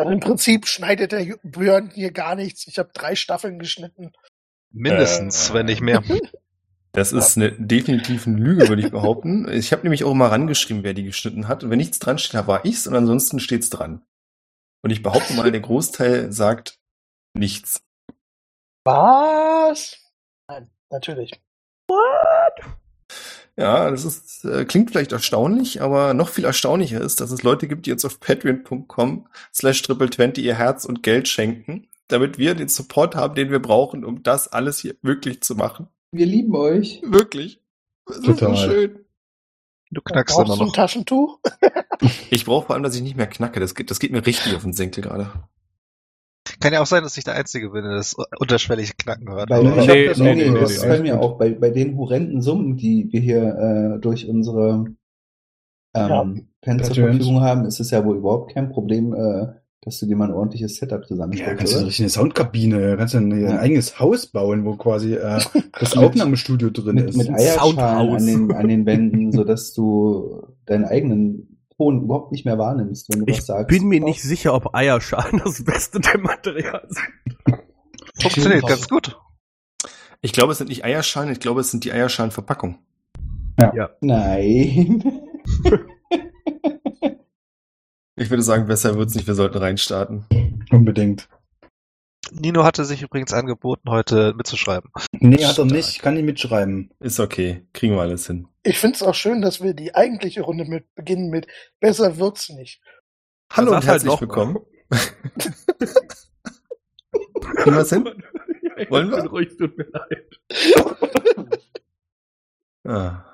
Also im Prinzip schneidet der Björn hier gar nichts. Ich habe drei Staffeln geschnitten. Mindestens, Äh. wenn nicht mehr. Das ist eine definitiv eine Lüge, würde ich behaupten. Ich habe nämlich auch mal rangeschrieben, wer die geschnitten hat. Und wenn nichts dran steht, da war ich's und ansonsten steht's dran. Und ich behaupte mal, der Großteil sagt nichts. Was? Nein, natürlich. Ja, das ist, äh, klingt vielleicht erstaunlich, aber noch viel erstaunlicher ist, dass es Leute gibt, die jetzt auf patreon.com slash triple20 ihr Herz und Geld schenken, damit wir den Support haben, den wir brauchen, um das alles hier wirklich zu machen. Wir lieben euch. Wirklich. Das ist so Total. schön. Du knackst immer Brauchst du ein noch. Taschentuch? Ich brauche vor allem, dass ich nicht mehr knacke. Das geht, das geht mir richtig auf den Senkel gerade. Kann ja auch sein, dass ich der Einzige bin, der das unterschwellige Knacken hört. Bei, ich Nee, das, nee, nee, nee, das nee, ist bei mir auch bei, bei den horrenden Summen, die wir hier äh, durch unsere ähm, Ja. Fans zur. Verfügung haben, ist es ja wohl überhaupt kein Problem, äh, dass du dir mal ein ordentliches Setup Ja, zusammenstellst. kannst du oder? richtig eine Soundkabine, kannst du ein, ein Ja. eigenes Haus bauen, wo quasi äh, das Aufnahmestudio drin mit, ist. mit Eierschalen an den, an den Wänden, sodass du deinen eigenen Ton überhaupt nicht mehr wahrnimmst, wenn du Ich was sagst. bin mir nicht sicher, ob Eierschalen das beste Material sind. Funktioniert ganz gut. Ich glaube, es sind nicht Eierschalen, ich glaube, es sind die Eierschalenverpackung. Nein. Ich würde sagen, besser wird's nicht, wir sollten reinstarten. Unbedingt. Nino hatte sich übrigens angeboten, heute mitzuschreiben. Nee, hat er nicht, kann nicht mitschreiben. Ist okay, kriegen wir alles hin. Ich finde es auch schön, dass wir die eigentliche Runde mit beginnen mit Besser wird's nicht. Hallo und halt herzlich noch willkommen. Kriegen wir's hin? Ich Wollen wir? ruhig, tut mir leid. Ah.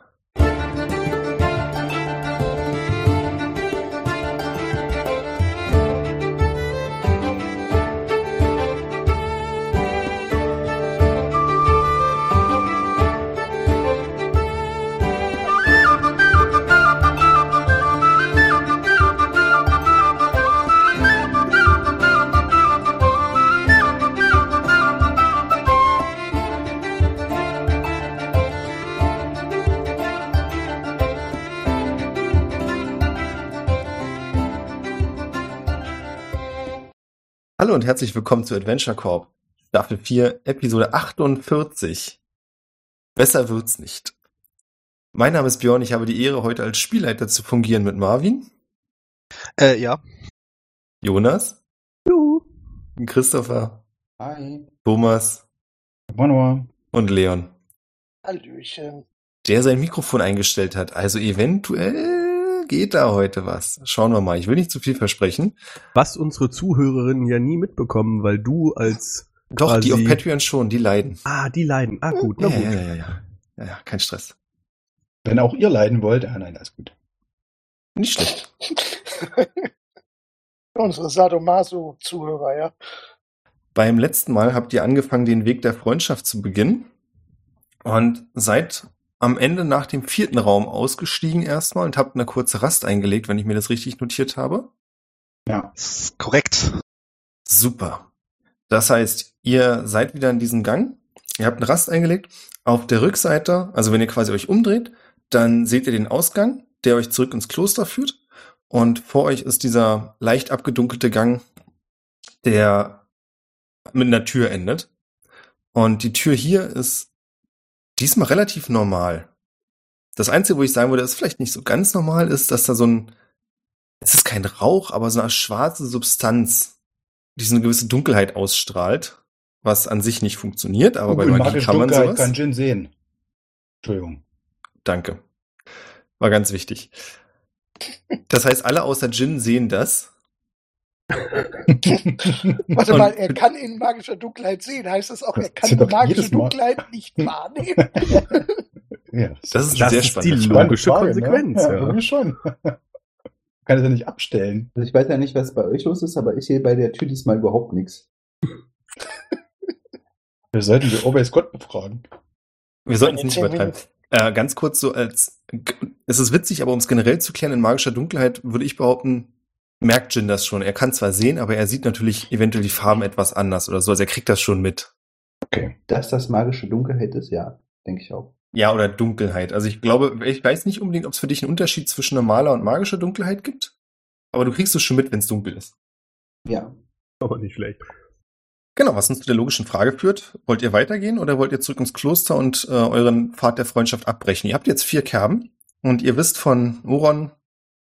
Hallo und herzlich willkommen zu Adventure Corp. Staffel 4, Episode 48. Besser wird's nicht. Mein Name ist Björn, ich habe die Ehre, heute als Spielleiter zu fungieren mit Marvin, Äh, ja. Jonas, Juhu. Christopher, Hi. Thomas Manoa. und Leon, Hallöchen. der sein Mikrofon eingestellt hat. Also eventuell geht da heute was. Schauen wir mal. Ich will nicht zu viel versprechen. Was unsere Zuhörerinnen ja nie mitbekommen, weil du als Doch, die auf Patreon schon, die leiden. Ah, die leiden. Ah, gut, na Ja, gut. ja, ja, ja, ja. Ja, ja, kein Stress. Wenn auch ihr leiden wollt, ah nein, alles gut. Nicht schlecht. Unsere Sadomaso-Zuhörer, ja. Beim letzten Mal habt ihr angefangen, den Weg der Freundschaft zu beginnen und seid am Ende nach dem vierten Raum ausgestiegen erstmal und habt eine kurze Rast eingelegt, wenn ich mir das richtig notiert habe. Ja. Ist korrekt. Super. Das heißt, ihr seid wieder in diesem Gang, ihr habt eine Rast eingelegt. Auf der Rückseite, also wenn ihr quasi euch umdreht, dann seht ihr den Ausgang, der euch zurück ins Kloster führt. Und vor euch ist dieser leicht abgedunkelte Gang, der mit einer Tür endet. Und die Tür hier ist diesmal relativ normal. Das Einzige, wo ich sagen würde, ist vielleicht nicht so ganz normal, ist, dass da so ein, es ist kein Rauch, aber so eine schwarze Substanz, die so eine gewisse Dunkelheit ausstrahlt, was an sich nicht funktioniert, aber bei Gut, Magie kann man sowas. kann Jin sehen. Entschuldigung. Danke. War ganz wichtig. Das heißt, alle außer Jin sehen das. Warte mal, er kann in magischer Dunkelheit sehen. Heißt das auch, er kann doch magische. Dunkelheit nicht wahrnehmen? ja, Das ist Das sehr ist die spannende logische Konsequenz, Ne? Ja, ja. schon. kann es ja nicht abstellen. Also ich weiß ja nicht, was bei euch los ist, aber ich sehe bei der Tür diesmal überhaupt nichts. Wir sollten die Always Gott befragen. Wir sollten es nicht übertreiben. Äh, ganz kurz so als, es ist witzig, aber um es generell zu klären, in magischer Dunkelheit würde ich behaupten, merkt Jin das schon. Er kann zwar sehen, aber er sieht natürlich eventuell die Farben etwas anders oder so. Also er kriegt das schon mit. Okay. Dass das magische Dunkelheit ist, ja, denke ich auch. Ja, oder Dunkelheit. Also ich glaube, ich weiß nicht unbedingt, ob es für dich einen Unterschied zwischen normaler und magischer Dunkelheit gibt. Aber du kriegst es schon mit, wenn es dunkel ist. Ja. Aber nicht schlecht. Genau, was uns zu der logischen Frage führt. Wollt ihr weitergehen oder wollt ihr zurück ins Kloster und äh, euren Pfad der Freundschaft abbrechen? Ihr habt jetzt vier Kerben und ihr wisst von Oron,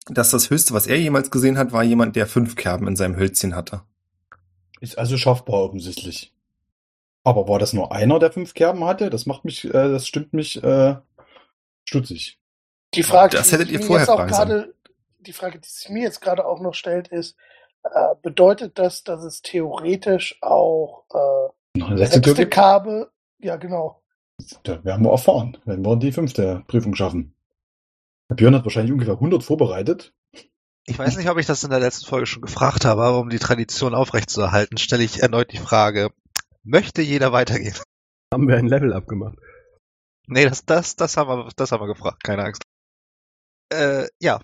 dass das Höchste, was er jemals gesehen hat, war jemand, der fünf Kerben in seinem Hölzchen hatte. Ist also schaffbar offensichtlich. Aber war das nur einer, der fünf Kerben hatte? Das macht mich, äh, das stimmt mich äh, stutzig. Die Frage, Das die hättet sich ihr mir vorher jetzt auch fragen gerade, die Frage, die sich mir jetzt gerade auch noch stellt, ist, äh, bedeutet das, dass es theoretisch auch äh, Noch eine letzte? Karbe, ja genau, Da werden wir erfahren, wenn wir die fünfte Prüfung schaffen. Der Björn hat wahrscheinlich ungefähr 100 vorbereitet. Ich weiß nicht, ob ich das in der letzten Folge schon gefragt habe, aber um die Tradition aufrechtzuerhalten, stelle ich erneut die Frage, möchte jeder weitergehen? Haben wir ein Level abgemacht. Nee, das, das, das haben wir, das haben wir gefragt, keine Angst. Äh, ja.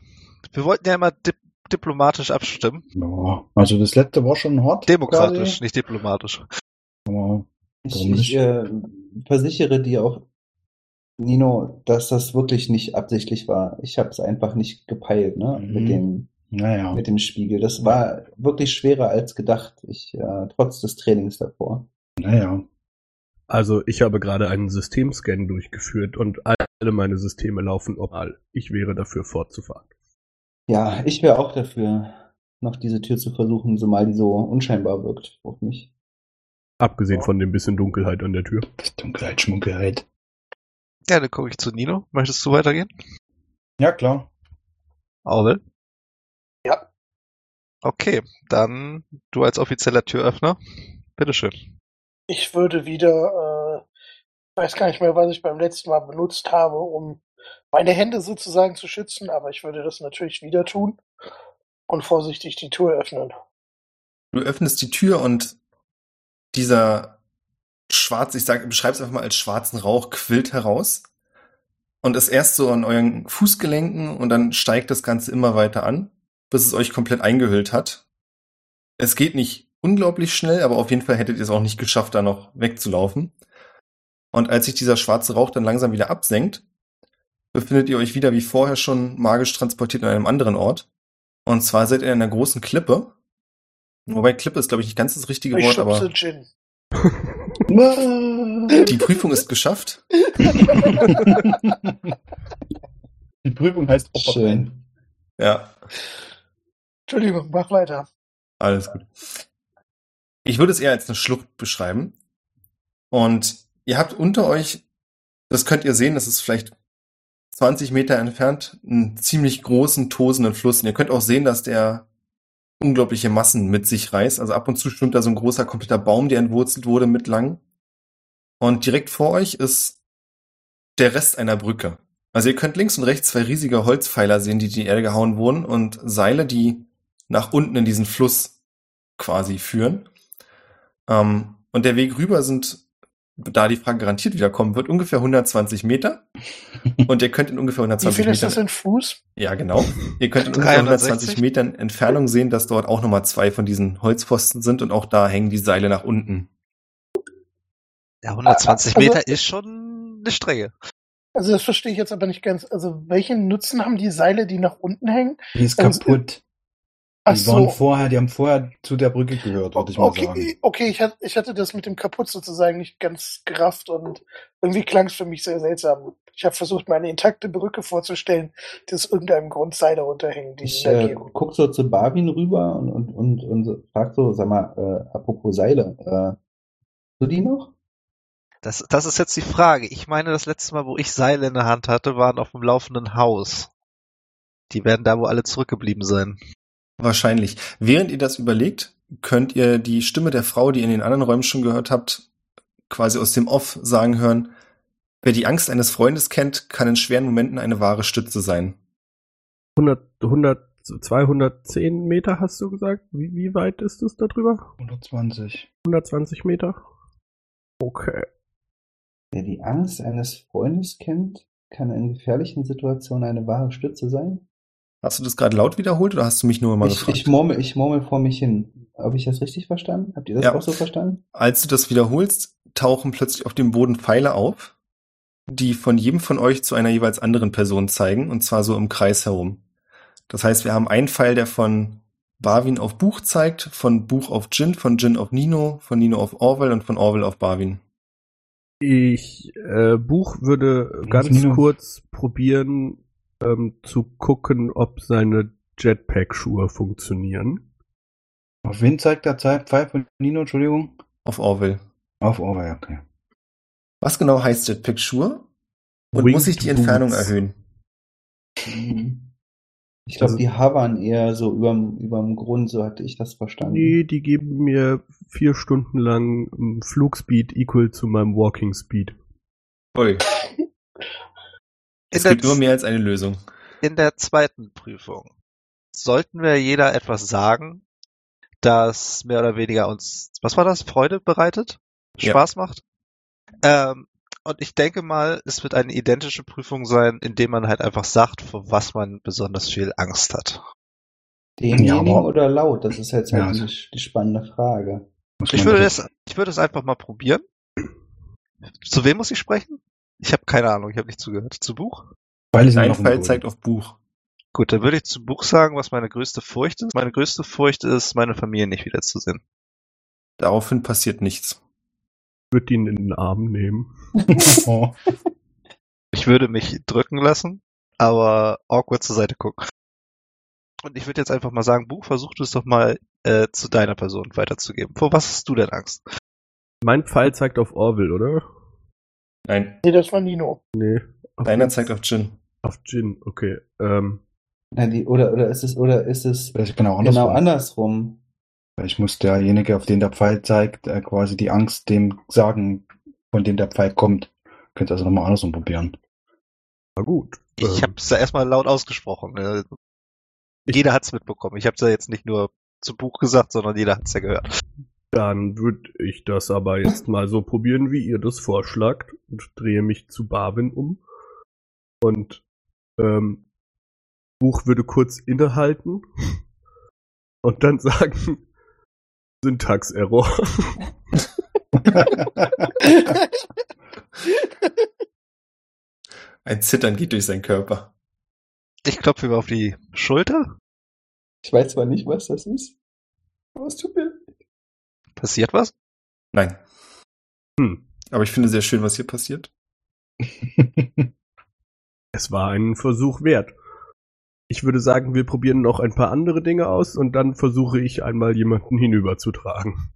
Wir wollten ja immer dip diplomatisch abstimmen. Ja, also das letzte war schon hart. Demokratisch, quasi. nicht diplomatisch. Aber Ich, ich äh, versichere dir auch, Nino, dass das wirklich nicht absichtlich war. Ich habe es einfach nicht gepeilt, ne? Mhm. Mit dem naja. mit dem Spiegel. Das war wirklich schwerer als gedacht. Ich äh, trotz des Trainings davor. Naja. Also ich habe gerade einen Systemscan durchgeführt und alle meine Systeme laufen optimal. Ich wäre dafür fortzufahren. Ja, ich wäre auch dafür, noch diese Tür zu versuchen, zumal die so unscheinbar wirkt auf mich. Abgesehen von dem bisschen Dunkelheit an der Tür. Dunkelheit, Schmunkelheit. Ja, dann gucke ich zu Nino. Möchtest du weitergehen? Ja, klar. Orwell? Ja. Okay, dann du als offizieller Türöffner. Bitteschön. ich würde wieder, äh, ich weiß gar nicht mehr, was ich beim letzten Mal benutzt habe, um meine Hände sozusagen zu schützen, aber ich würde das natürlich wieder tun und vorsichtig die Tür öffnen. Du öffnest die Tür und dieser schwarz, ich sag, beschreib's einfach mal als schwarzen Rauch quillt heraus und ist erst so an euren Fußgelenken und dann steigt das Ganze immer weiter an, bis es euch komplett eingehüllt hat. Es geht nicht unglaublich schnell, aber auf jeden Fall hättet ihr es auch nicht geschafft, da noch wegzulaufen. Und als sich dieser schwarze Rauch dann langsam wieder absenkt, befindet ihr euch wieder wie vorher schon magisch transportiert an einem anderen Ort. Und zwar seid ihr in einer großen Klippe. Wobei Klippe ist, glaube ich, nicht ganz das richtige Ich Wort, aber Gin. Die Prüfung ist geschafft. Die Prüfung heißt Opfer. Schön. Ja, Entschuldigung, mach weiter. alles gut. Ich würde es eher als eine Schlucht beschreiben. Und ihr habt unter euch, das könnt ihr sehen, das ist vielleicht 20 Meter entfernt, einen ziemlich großen, tosenden Fluss. Und ihr könnt auch sehen, dass der unglaubliche Massen mit sich reißt. Also ab und zu schwimmt da so ein großer, kompletter Baum, der entwurzelt wurde, mit lang. Und direkt vor euch ist der Rest einer Brücke. Also ihr könnt links und rechts zwei riesige Holzpfeiler sehen, die in die Erde gehauen wurden und Seile, die nach unten in diesen Fluss quasi führen. Ähm, und der Weg rüber sind, da die Frage garantiert wiederkommen wird, ungefähr 120 Meter. Und ihr könnt in ungefähr Wie 120 viel ist das Metern, in Fuß? ja genau, ihr könnt in ungefähr 360? 120 Metern Entfernung sehen, dass dort auch nochmal zwei von diesen Holzpfosten sind und auch da hängen die Seile nach unten. Ja, 120 Also- Meter ist schon eine Strecke. Also das verstehe ich jetzt aber nicht ganz. Also welchen Nutzen haben die Seile, die nach unten hängen? Die ist Also, kaputt. Ach Die waren so. vorher, die haben vorher zu der Brücke gehört, würde ich mal okay, sagen. okay, ich hatte, ich hatte das mit dem kaputt sozusagen nicht ganz gerafft und irgendwie klang es für mich sehr seltsam. Ich habe versucht, mir eine intakte Brücke vorzustellen, die aus irgendeinem Grund Seile runterhängen, die Ich in der äh, guck so zu Barwin rüber und, und, und, und so, frag so, sag mal, äh, apropos Seile, äh, du die noch? Das, das ist jetzt die Frage. Ich meine, das letzte Mal, wo ich Seile in der Hand hatte, waren auf dem laufenden Haus. Die werden da wohl alle zurückgeblieben sein. Wahrscheinlich. Während ihr das überlegt, könnt ihr die Stimme der Frau, die ihr in den anderen Räumen schon gehört habt, quasi aus dem Off sagen hören, wer die Angst eines Freundes kennt, kann in schweren Momenten eine wahre Stütze sein. 100, 100, 210 Meter hast du gesagt? Wie, wie weit ist es da drüber? 120. 120 Meter? Okay. Wer die Angst eines Freundes kennt, kann in gefährlichen Situationen eine wahre Stütze sein. Hast du das gerade laut wiederholt oder hast du mich nur mal Ich, gefragt? ich, murmel, ich murmel vor mich hin. Habe ich das richtig verstanden? Habt ihr das Ja. auch so verstanden? Als du das wiederholst, tauchen plötzlich auf dem Boden Pfeile auf, die von jedem von euch zu einer jeweils anderen Person zeigen, und zwar so im Kreis herum. Das heißt, wir haben einen Pfeil, der von Barwin auf Buch zeigt, von Buch auf Jin, von Jin auf Nino, von Nino auf Orwell und von Orwell auf Barwin. Ich, äh, Buch würde ganz Nino? kurz probieren, ähm, zu gucken, ob seine Jetpack-Schuhe funktionieren. Auf wen zeigt der Zeit Pfeif von Nino, Entschuldigung? Auf Orwell. Auf Orwell, okay. Was genau heißt Jetpack-Schuhe? Und Winged muss ich die Entfernung Boots. erhöhen? Mhm. Ich glaube, Also- die hovern eher so überm, überm Grund, so hatte ich das verstanden. Nee, die geben mir vier Stunden lang ähm, Flugspeed equal zu meinem Walking Speed. Ui. In Es der, gibt immer mehr als eine Lösung. in der zweiten Prüfung sollten wir jeder etwas sagen, das mehr oder weniger uns, was war das, Freude bereitet, Ja. Spaß macht. Ähm, und ich denke mal, es wird eine identische Prüfung sein, indem man halt einfach sagt, vor was man besonders viel Angst hat. Demjenigen Ja, oder laut? Das ist jetzt halt Ja, die, die spannende Frage. Ich würde das- ich würde es einfach mal probieren. Zu wem muss ich sprechen? Ich habe keine Ahnung, ich habe nicht zugehört. Zu Buch? Weil Dein Pfeil zeigt auf Buch. Gut, dann würde ich zu Buch sagen, was meine größte Furcht ist. Meine größte Furcht ist, meine Familie nicht wiederzusehen. Daraufhin passiert nichts. Würde ihn in den Arm nehmen. oh. Ich würde mich drücken lassen, aber awkward zur Seite gucken. Und ich würde jetzt einfach mal sagen, Buch, versuch du es doch mal äh, zu deiner Person weiterzugeben. Vor was hast du denn Angst? Mein Pfeil zeigt auf Orville, oder? Nein, Nee, das war Nino. Nee. Auf, deiner zeigt auf Jin. auf Jin, okay. Ähm, die, oder, oder ist es, oder ist es genau andersrum. genau andersrum? Ich muss derjenige, auf den der Pfeil zeigt, äh, quasi die Angst dem sagen, von dem der Pfeil kommt. Könnt ihr also nochmal andersrum probieren. na gut. Ich Ähm, habe es ja erstmal laut ausgesprochen. ne? Jeder hat's mitbekommen. Ich habe es ja jetzt nicht nur zu Buch gesagt, sondern jeder hat's ja gehört. Dann würde ich das aber jetzt mal so probieren, wie ihr das vorschlagt und drehe mich zu Barwin um. Und ähm, Buch würde kurz innehalten und dann sagen Syntax-Error. Ein Zittern geht durch seinen Körper. Ich klopfe ihm auf die Schulter. Ich weiß zwar nicht, was das ist, aber es tut mir leid. Passiert was? Nein. Hm. Aber ich finde sehr schön, was hier passiert. Es war ein Versuch wert. Ich würde sagen, wir probieren noch ein paar andere Dinge aus und dann versuche ich einmal jemanden hinüberzutragen.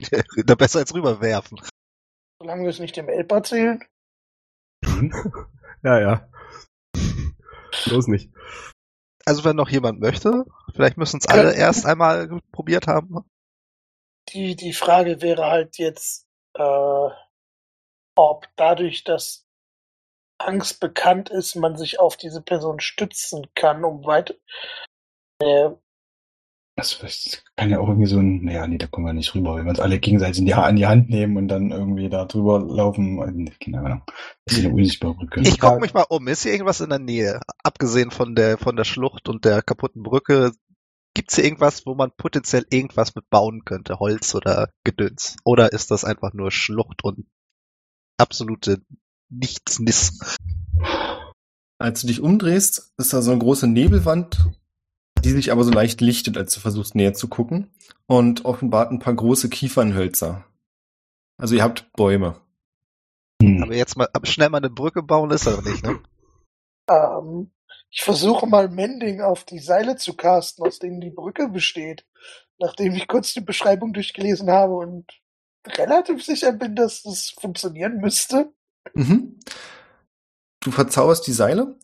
da besser als rüberwerfen. Solange wir es nicht dem Elb erzählen. Ja, ja. Los nicht. Also wenn noch jemand möchte, vielleicht müssen es alle erst einmal probiert haben. Die, die Frage wäre halt jetzt, äh, ob dadurch, dass Angst bekannt ist, man sich auf diese Person stützen kann, um weit. Äh, Das, das kann ja auch irgendwie so ein, naja, nee, da kommen wir nicht rüber, wenn wir uns alle gegenseitig in die, Ha- in die Hand nehmen und dann irgendwie da drüber laufen. äh, Keine Ahnung. Das ist eine unsichtbare Brücke. Ich guck Frage- mich mal um. Ist hier irgendwas in der Nähe? Abgesehen von der, von der Schlucht und der kaputten Brücke. Gibt's hier irgendwas, wo man potenziell irgendwas mit bauen könnte? Holz oder Gedöns? Oder ist das einfach nur Schlucht und absolute Nichtsniss? Als du dich umdrehst, ist da so eine große Nebelwand, die sich aber so leicht lichtet, als du versuchst näher zu gucken und offenbart ein paar große Kiefernhölzer. Also ihr habt Bäume. Hm. Aber jetzt mal aber schnell mal eine Brücke bauen ist aber nicht, ne? ähm, ich versuche mal Mending auf die Seile zu casten, aus denen die Brücke besteht. Nachdem ich kurz die Beschreibung durchgelesen habe und relativ sicher bin, dass das funktionieren müsste. Mhm. Du verzauberst die Seile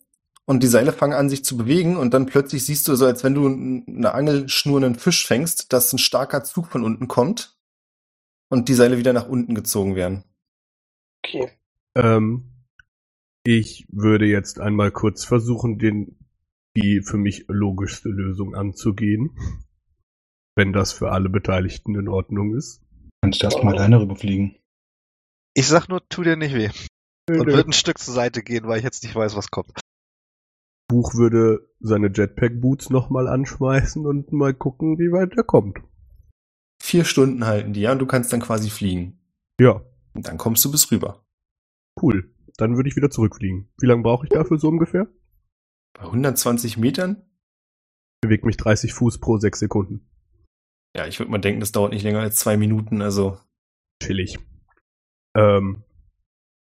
und die Seile fangen an, sich zu bewegen und dann plötzlich siehst du so, als wenn du eine Angelschnur einen Fisch fängst, dass ein starker Zug von unten kommt und die Seile wieder nach unten gezogen werden. Okay. Ähm, ich würde jetzt einmal kurz versuchen, den, die für mich logischste Lösung anzugehen. Wenn das für alle Beteiligten in Ordnung ist. Kannst du erstmal alleine rüberfliegen. Ich sag nur, tu dir nicht weh. Und würde ein Stück zur Seite gehen, weil ich jetzt nicht weiß, was kommt. Buch würde seine Jetpack-Boots nochmal anschmeißen und mal gucken, wie weit er kommt. Vier Stunden halten die, ja, und du kannst dann quasi fliegen. Ja, Und dann kommst du bis rüber. cool. Dann würde ich wieder zurückfliegen. Wie lange brauche ich dafür so ungefähr? Bei 120 Metern? bewege mich 30 Fuß pro sechs Sekunden. Ja, ich würde mal denken, das dauert nicht länger als zwei Minuten, also. Chillig. Ähm,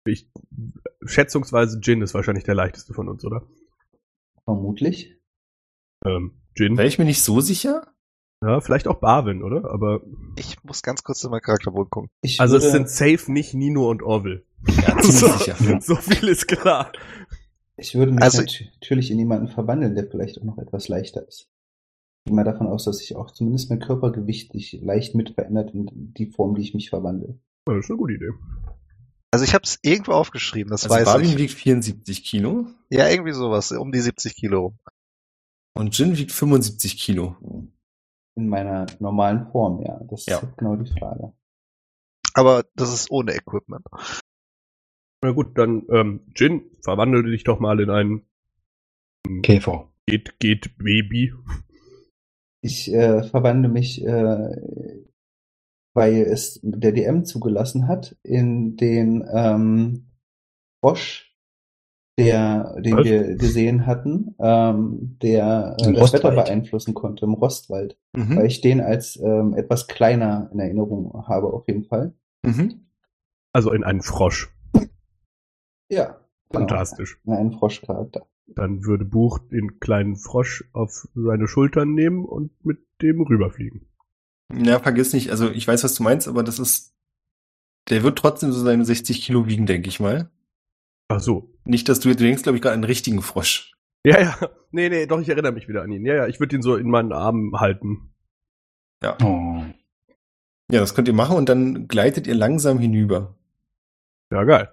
ich, schätzungsweise Jin ist wahrscheinlich der leichteste von uns, oder? Vermutlich. Ähm, Jin. Wäre ich mir nicht so sicher? Ja, vielleicht auch Barwin, oder? Aber Ich muss ganz kurz in meinen Charakterbogen gucken. Ich also es würde, sind safe nicht Nino und Orville. Ja, so, sicher. so viel ist klar. ich würde mich Also- nat- natürlich in jemanden verwandeln, der vielleicht auch noch etwas leichter ist. Ich gehe mal davon aus, dass sich auch zumindest mein Körpergewicht sich leicht mit verändert in die Form, die ich mich verwandle. Ja, das ist eine gute Idee. Also ich habe es irgendwo aufgeschrieben, das Also weiß Barbin ich. wiegt 74 Kilo Ja, irgendwie sowas, um die 70 Kilo rum. und Jin wiegt 75 Kilo. In meiner normalen Form, ja. Das Ja. ist genau die Frage. Aber das ist ohne Equipment. Na gut, dann ähm, Jin, verwandle dich doch mal in ein Käfer. geht geht Baby. Ich äh, verwandle mich, äh, weil es der DM zugelassen hat, in den ähm, Frosch, der, den Was? wir gesehen hatten, ähm, der äh, das Wetter beeinflussen konnte im Rostwald, Mhm. weil ich den als ähm, etwas kleiner in Erinnerung habe auf jeden Fall. Mhm. Also in einen Frosch. Ja. genau. Fantastisch. In einen Froschcharakter. Dann würde Buch den kleinen Frosch auf seine Schultern nehmen und mit dem rüberfliegen. Ja, vergiss nicht, also ich weiß, was du meinst, aber das ist, der wird trotzdem so seine 60 Kilo wiegen, denke ich mal. Ach so. Nicht, dass du, du denkst, glaube ich, gerade an einen richtigen Frosch. Ja, ja. Nee, nee, doch, ich erinnere mich wieder an ihn. Ja, ja, ich würde ihn so in meinen Armen halten. Oh. Ja, das könnt ihr machen und dann gleitet ihr langsam hinüber. Ja, geil.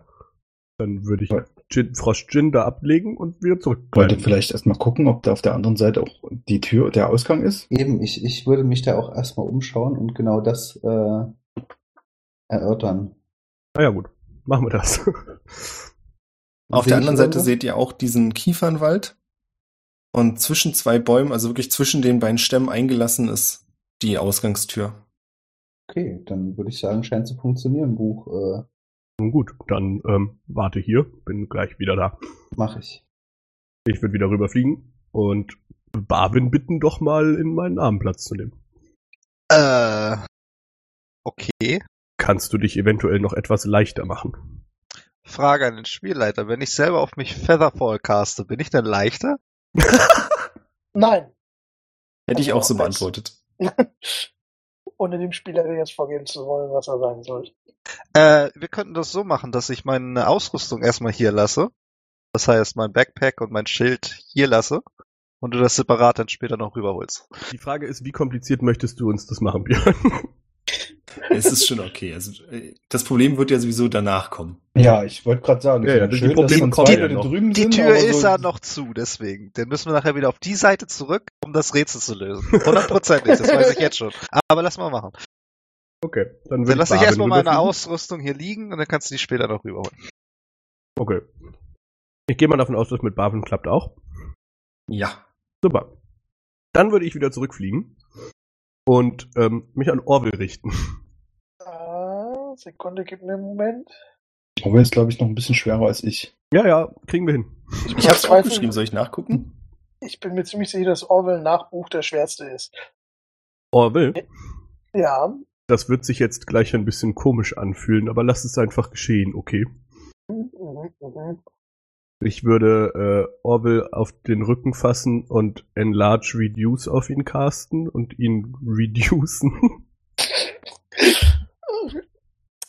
Dann würde ich Gin, Frosch Gin da ablegen und wieder zurück. Wollt ihr vielleicht erstmal gucken, ob da auf der anderen Seite auch die Tür, der Ausgang ist? Eben, ich, ich würde mich da auch erstmal umschauen und genau das äh, erörtern. Ah ja, gut. Machen wir das. Auf der anderen Seite seht ihr auch diesen Kiefernwald. Und zwischen zwei Bäumen, also wirklich zwischen den beiden Stämmen eingelassen ist die Ausgangstür. Okay, dann würde ich sagen, scheint zu funktionieren, Buch. Äh, Nun gut, dann ähm, warte hier. Bin gleich wieder da. Mache ich. Ich würde wieder rüberfliegen und Barwin bitten, doch mal in meinen Arm Platz zu nehmen. Äh, okay. Kannst du dich eventuell noch etwas leichter machen? Frage an den Spielleiter. Wenn ich selber auf mich Featherfall caste, bin ich dann leichter? Nein. Hätte ich auch so beantwortet. Ohne dem Spieler jetzt vorgeben zu wollen, was er sagen soll. Äh, wir könnten das so machen, dass ich meine Ausrüstung erstmal hier lasse. Das heißt, mein Backpack und mein Schild hier lasse. Und du das separat dann später noch rüberholst. Die Frage ist, wie kompliziert möchtest du uns das machen, Björn? Es ist schon okay. Also, äh, das Problem wird ja sowieso danach kommen. Ja, ich wollte gerade sagen, Ja, ich ja, finde die schön, Probleme kommen ja noch. drüben Die sind, Tür ist so, ja noch zu, deswegen. Dann müssen wir nachher wieder auf die Seite zurück, um das Rätsel zu lösen. Hundertprozentig, das weiß ich jetzt schon. Aber lass mal machen. Okay, dann Dann lass ich erstmal meine. Ausrüstung hier liegen und dann kannst du die später noch rüberholen. Okay. Ich gehe mal davon aus, dass mit Barwin klappt auch. Ja. Super. Dann würde ich wieder zurückfliegen und ähm, mich an Orwell richten. Ah, Sekunde, gib mir einen Moment. Orwell ist, glaube ich, noch ein bisschen schwerer als ich. Ja, ja, kriegen wir hin. Ich habe es aufgeschrieben. Soll ich nachgucken? Ich bin mir ziemlich sicher, dass Orwell Nachbuch der schwerste ist. Orwell, Ja. das wird sich jetzt gleich ein bisschen komisch anfühlen, aber lass es einfach geschehen, okay? Mhm, mhm, mhm. Ich würde äh, Orwell auf den Rücken fassen und Enlarge Reduce auf ihn casten und ihn reducen.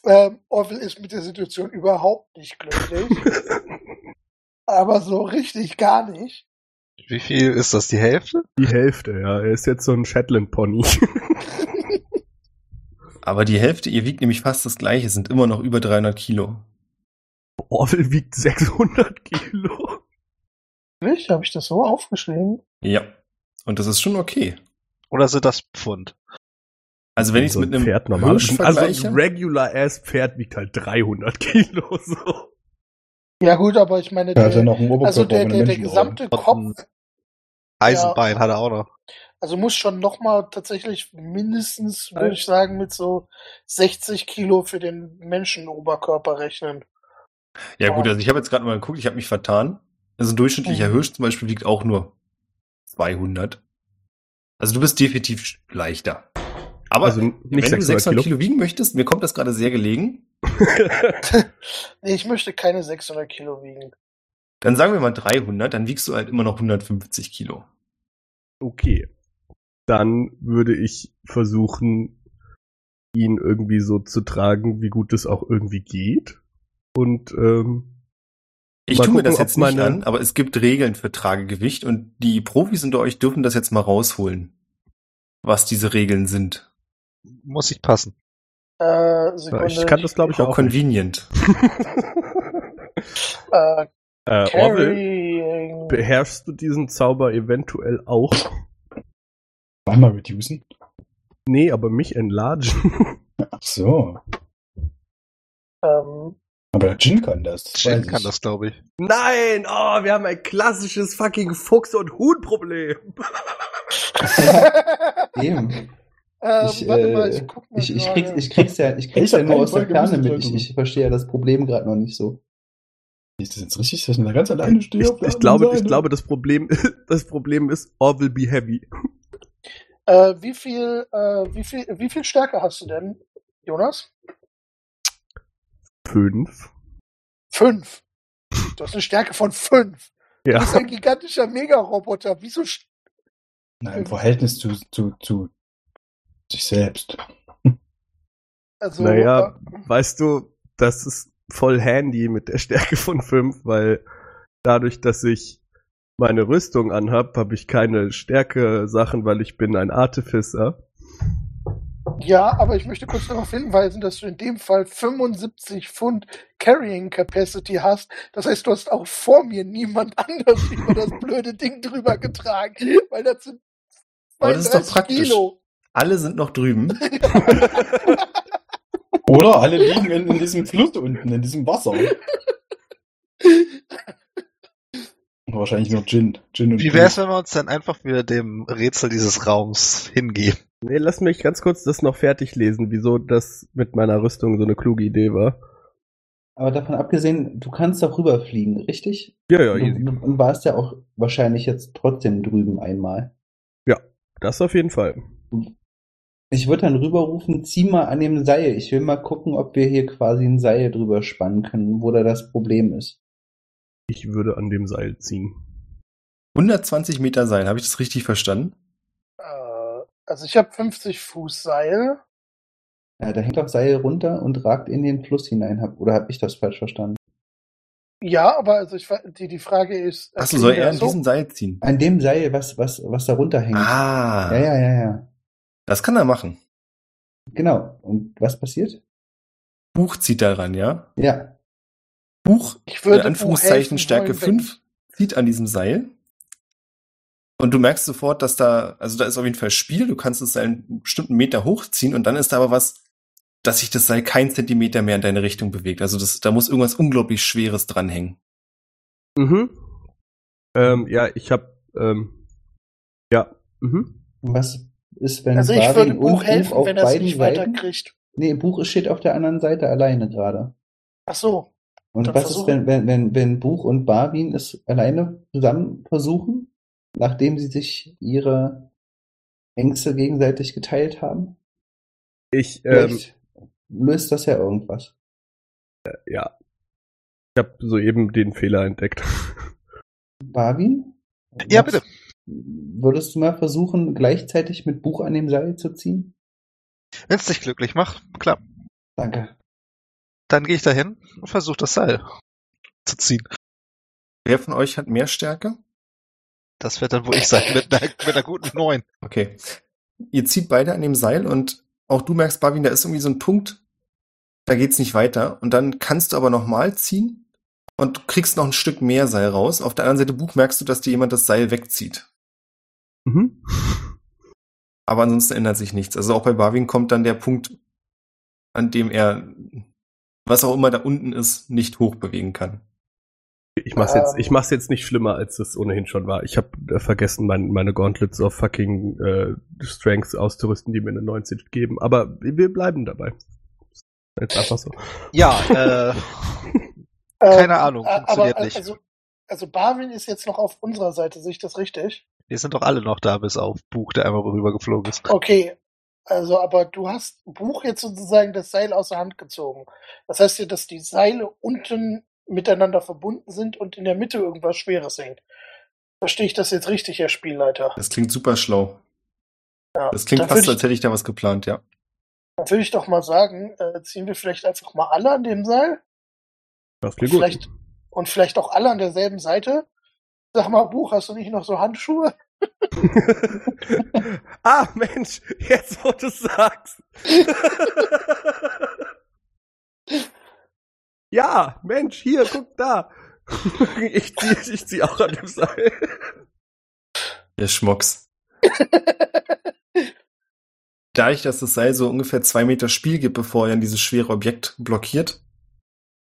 Ähm, Orwell ist mit der Situation überhaupt nicht glücklich. aber so richtig gar nicht. Wie viel ist das? Die Hälfte? Die Hälfte, ja. Er ist jetzt so ein Shetland Pony. Aber die Hälfte, ihr wiegt nämlich fast das gleiche, sind immer noch über 300 Kilo. Orwell wiegt 600 Kilo. Nicht? Habe ich das so aufgeschrieben? Ja. Und das ist schon okay. Oder sind das Pfund? Also wenn ich es so mit einem Pferd normal. Also ein Regular Ass Pferd wiegt halt 300 Kilo. So. Ja gut, aber ich meine, er der, noch einen Oberkörper also der, der, der gesamte Kopf, Eisenbein hat er auch noch. also muss schon nochmal tatsächlich mindestens, würde ich sagen, mit so 60 Kilo für den Menschenoberkörper rechnen. Ja gut, also ich habe jetzt gerade mal geguckt, ich habe mich vertan. Also ein durchschnittlicher Mhm. Hirsch zum Beispiel wiegt auch nur 200. Also du bist definitiv leichter. Aber Also nicht wenn du 600 600 Kilo. Kilo. wiegen möchtest, mir kommt das gerade sehr gelegen, ich möchte keine 600 Kilo wiegen. dann sagen wir mal 300, dann wiegst du halt immer noch 150 Kilo. Okay. Dann würde ich versuchen, ihn irgendwie so zu tragen, wie gut es auch irgendwie geht. Und ähm, Ich tue mir das jetzt nicht an, aber es gibt Regeln für Tragegewicht und die Profis unter euch dürfen das jetzt mal rausholen, was diese Regeln sind. Muss ich passen. Äh, Sekunde. ich kann das, glaube ich, auch. Convenient. Äh, Äh, Orwell, beherrschst du diesen Zauber eventuell auch? Einmal reducen. Nee, aber mich enlargen. Ach so. Ähm, Aber der Jin kann das. das Jin kann ich. das, glaube ich. Nein! Oh, wir haben ein klassisches fucking Fuchs- und Huhn-Problem. Eben. ähm, Ich, warte mal, äh, ich guck mal. Ich, ich, gerade. krieg, ich krieg's ja, ich krieg's Ich ja nur aus der Ferne mit. Ich, ich verstehe ja das Problem gerade noch nicht so. Ist das jetzt richtig, dass ich da ganz alleine stehe? Ich, ich, glaube, ich glaube, das Problem, das Problem ist, Or will be heavy. Äh, wie viel, äh, wie viel, wie viel Stärke hast du denn, Jonas? Fünf. Fünf. Du hast eine Stärke von fünf. Du Ja. bist ein gigantischer Mega-Roboter. Wieso? Nein, im Verhältnis zu, zu, zu sich selbst. Also, Naja, äh, weißt du, das ist voll handy mit der Stärke von 5, weil dadurch, dass ich meine Rüstung anhab, habe ich keine Stärke-Sachen, weil ich bin ein Artificer. Ja, aber ich möchte kurz darauf hinweisen, dass du in dem Fall 75 Pfund Carrying Capacity hast. Das heißt, du hast auch vor mir niemand anders über das blöde Ding drüber getragen, weil das sind Aber das ist doch 32 praktisch. Kilo. Alle sind noch drüben. Oder alle liegen in, in diesem Fluss unten, in diesem Wasser. Wahrscheinlich nur Gin. Gin und Wie wär's, wenn wir uns dann einfach wieder dem Rätsel dieses Raums hingeben? Nee, lass mich ganz kurz das noch fertig lesen, wieso das mit meiner Rüstung so eine kluge Idee war. Aber davon abgesehen, du kannst doch rüberfliegen, richtig? Ja, ja, easy. du, und warst ja auch wahrscheinlich jetzt trotzdem drüben einmal. Das auf jeden Fall. Ich würde dann rüberrufen, zieh mal an dem Seil. Ich will mal gucken, ob wir hier quasi ein Seil drüber spannen können, wo da das Problem ist. Ich würde an dem Seil ziehen. 120 Meter Seil, habe ich das richtig verstanden? Äh, also ich habe 50 Fuß Seil. Ja, da hängt doch Seil runter und ragt in den Fluss hinein. Hab, oder habe ich das falsch verstanden? Ja, aber also ich, die, die Frage ist. Achso, soll er an hoch? diesem Seil ziehen? An dem Seil, was, was, was da runterhängt. Ah, Ja, ja, ja, ja. das kann er machen. Genau. Und was passiert? Buch zieht daran, ja? Ja. Buch, Ich würde in Anführungszeichen helfen Stärke wollen, wenn- 5, zieht an diesem Seil. Und du merkst sofort, dass da, also da ist auf jeden Fall Spiel, du kannst das Seil einen bestimmten Meter hochziehen und dann ist da aber was, dass sich das Seil kein Zentimeter mehr in deine Richtung bewegt. Also das, da muss irgendwas unglaublich Schweres dranhängen. Mhm. Ähm, ja, ich hab, ähm, ja, mhm. Was ist, wenn Also ich würde Buch Buch helfen, auf wenn er es nicht weiterkriegt. Nee, Buch steht auf der anderen Seite alleine gerade. Ach so. Und was ist, versuchen- wenn, wenn, wenn, wenn Buch und Barwin es alleine zusammen versuchen, nachdem sie sich ihre Ängste gegenseitig geteilt haben? Ich, ähm, löst das ja irgendwas. ja. Ich habe soeben den Fehler entdeckt. Barwin? Ja, bitte. Würdest du mal versuchen, gleichzeitig mit Buch an dem Seil zu ziehen? Wenn's dich glücklich macht, klar. Danke. Dann gehe ich dahin und versuche das Seil zu ziehen. Wer von euch hat mehr Stärke? Das wird dann wohl ich sein mit einer, mit einer guten neun. Okay. Ihr zieht beide an dem Seil und auch du merkst, Barwin, da ist irgendwie so ein Punkt, da geht's nicht weiter. Und dann kannst du aber nochmal ziehen und kriegst noch ein Stück mehr Seil raus. Auf der anderen Seite Buch merkst du, dass dir jemand das Seil wegzieht. Mhm. Aber ansonsten ändert sich nichts. Also auch bei Barwin kommt dann der Punkt, an dem er, was auch immer da unten ist, nicht hochbewegen kann. Ich mach's jetzt, Ähm. ich mach's jetzt nicht schlimmer, als es ohnehin schon war. Ich habe äh, vergessen, mein, meine Gauntlets auf fucking äh, Strengths auszurüsten, die mir eine 19 geben. Aber wir bleiben dabei. Jetzt einfach so. Ja, äh, Ähm, Keine Ahnung, a- funktioniert aber, äh, nicht. Also, also Barwin ist jetzt noch auf unserer Seite, sehe ich das richtig? Wir sind doch alle noch da, bis auf Buch, der einmal rübergeflogen ist. Okay, also aber du hast Buch jetzt sozusagen das Seil aus der Hand gezogen. Das heißt ja, dass die Seile unten miteinander verbunden sind und in der Mitte irgendwas Schweres hängt. Verstehe ich das jetzt richtig, Herr Spielleiter? Das klingt super schlau. Ja. Das klingt fast, würde als hätte ich da was geplant, ja. Dann würde ich doch mal sagen, äh, ziehen wir vielleicht einfach mal alle an dem Seil Das und klingt gut. vielleicht, und vielleicht auch alle an derselben Seite. Sag mal, Buch, hast du nicht noch so Handschuhe? ah, Mensch, jetzt wo du sagst. ja, Mensch, hier, guck da. ich zieh, ich zieh auch an dem Seil. Der Schmocks. Dadurch, dass das Seil so ungefähr zwei Meter Spiel gibt, bevor ihr an dieses schwere Objekt blockiert,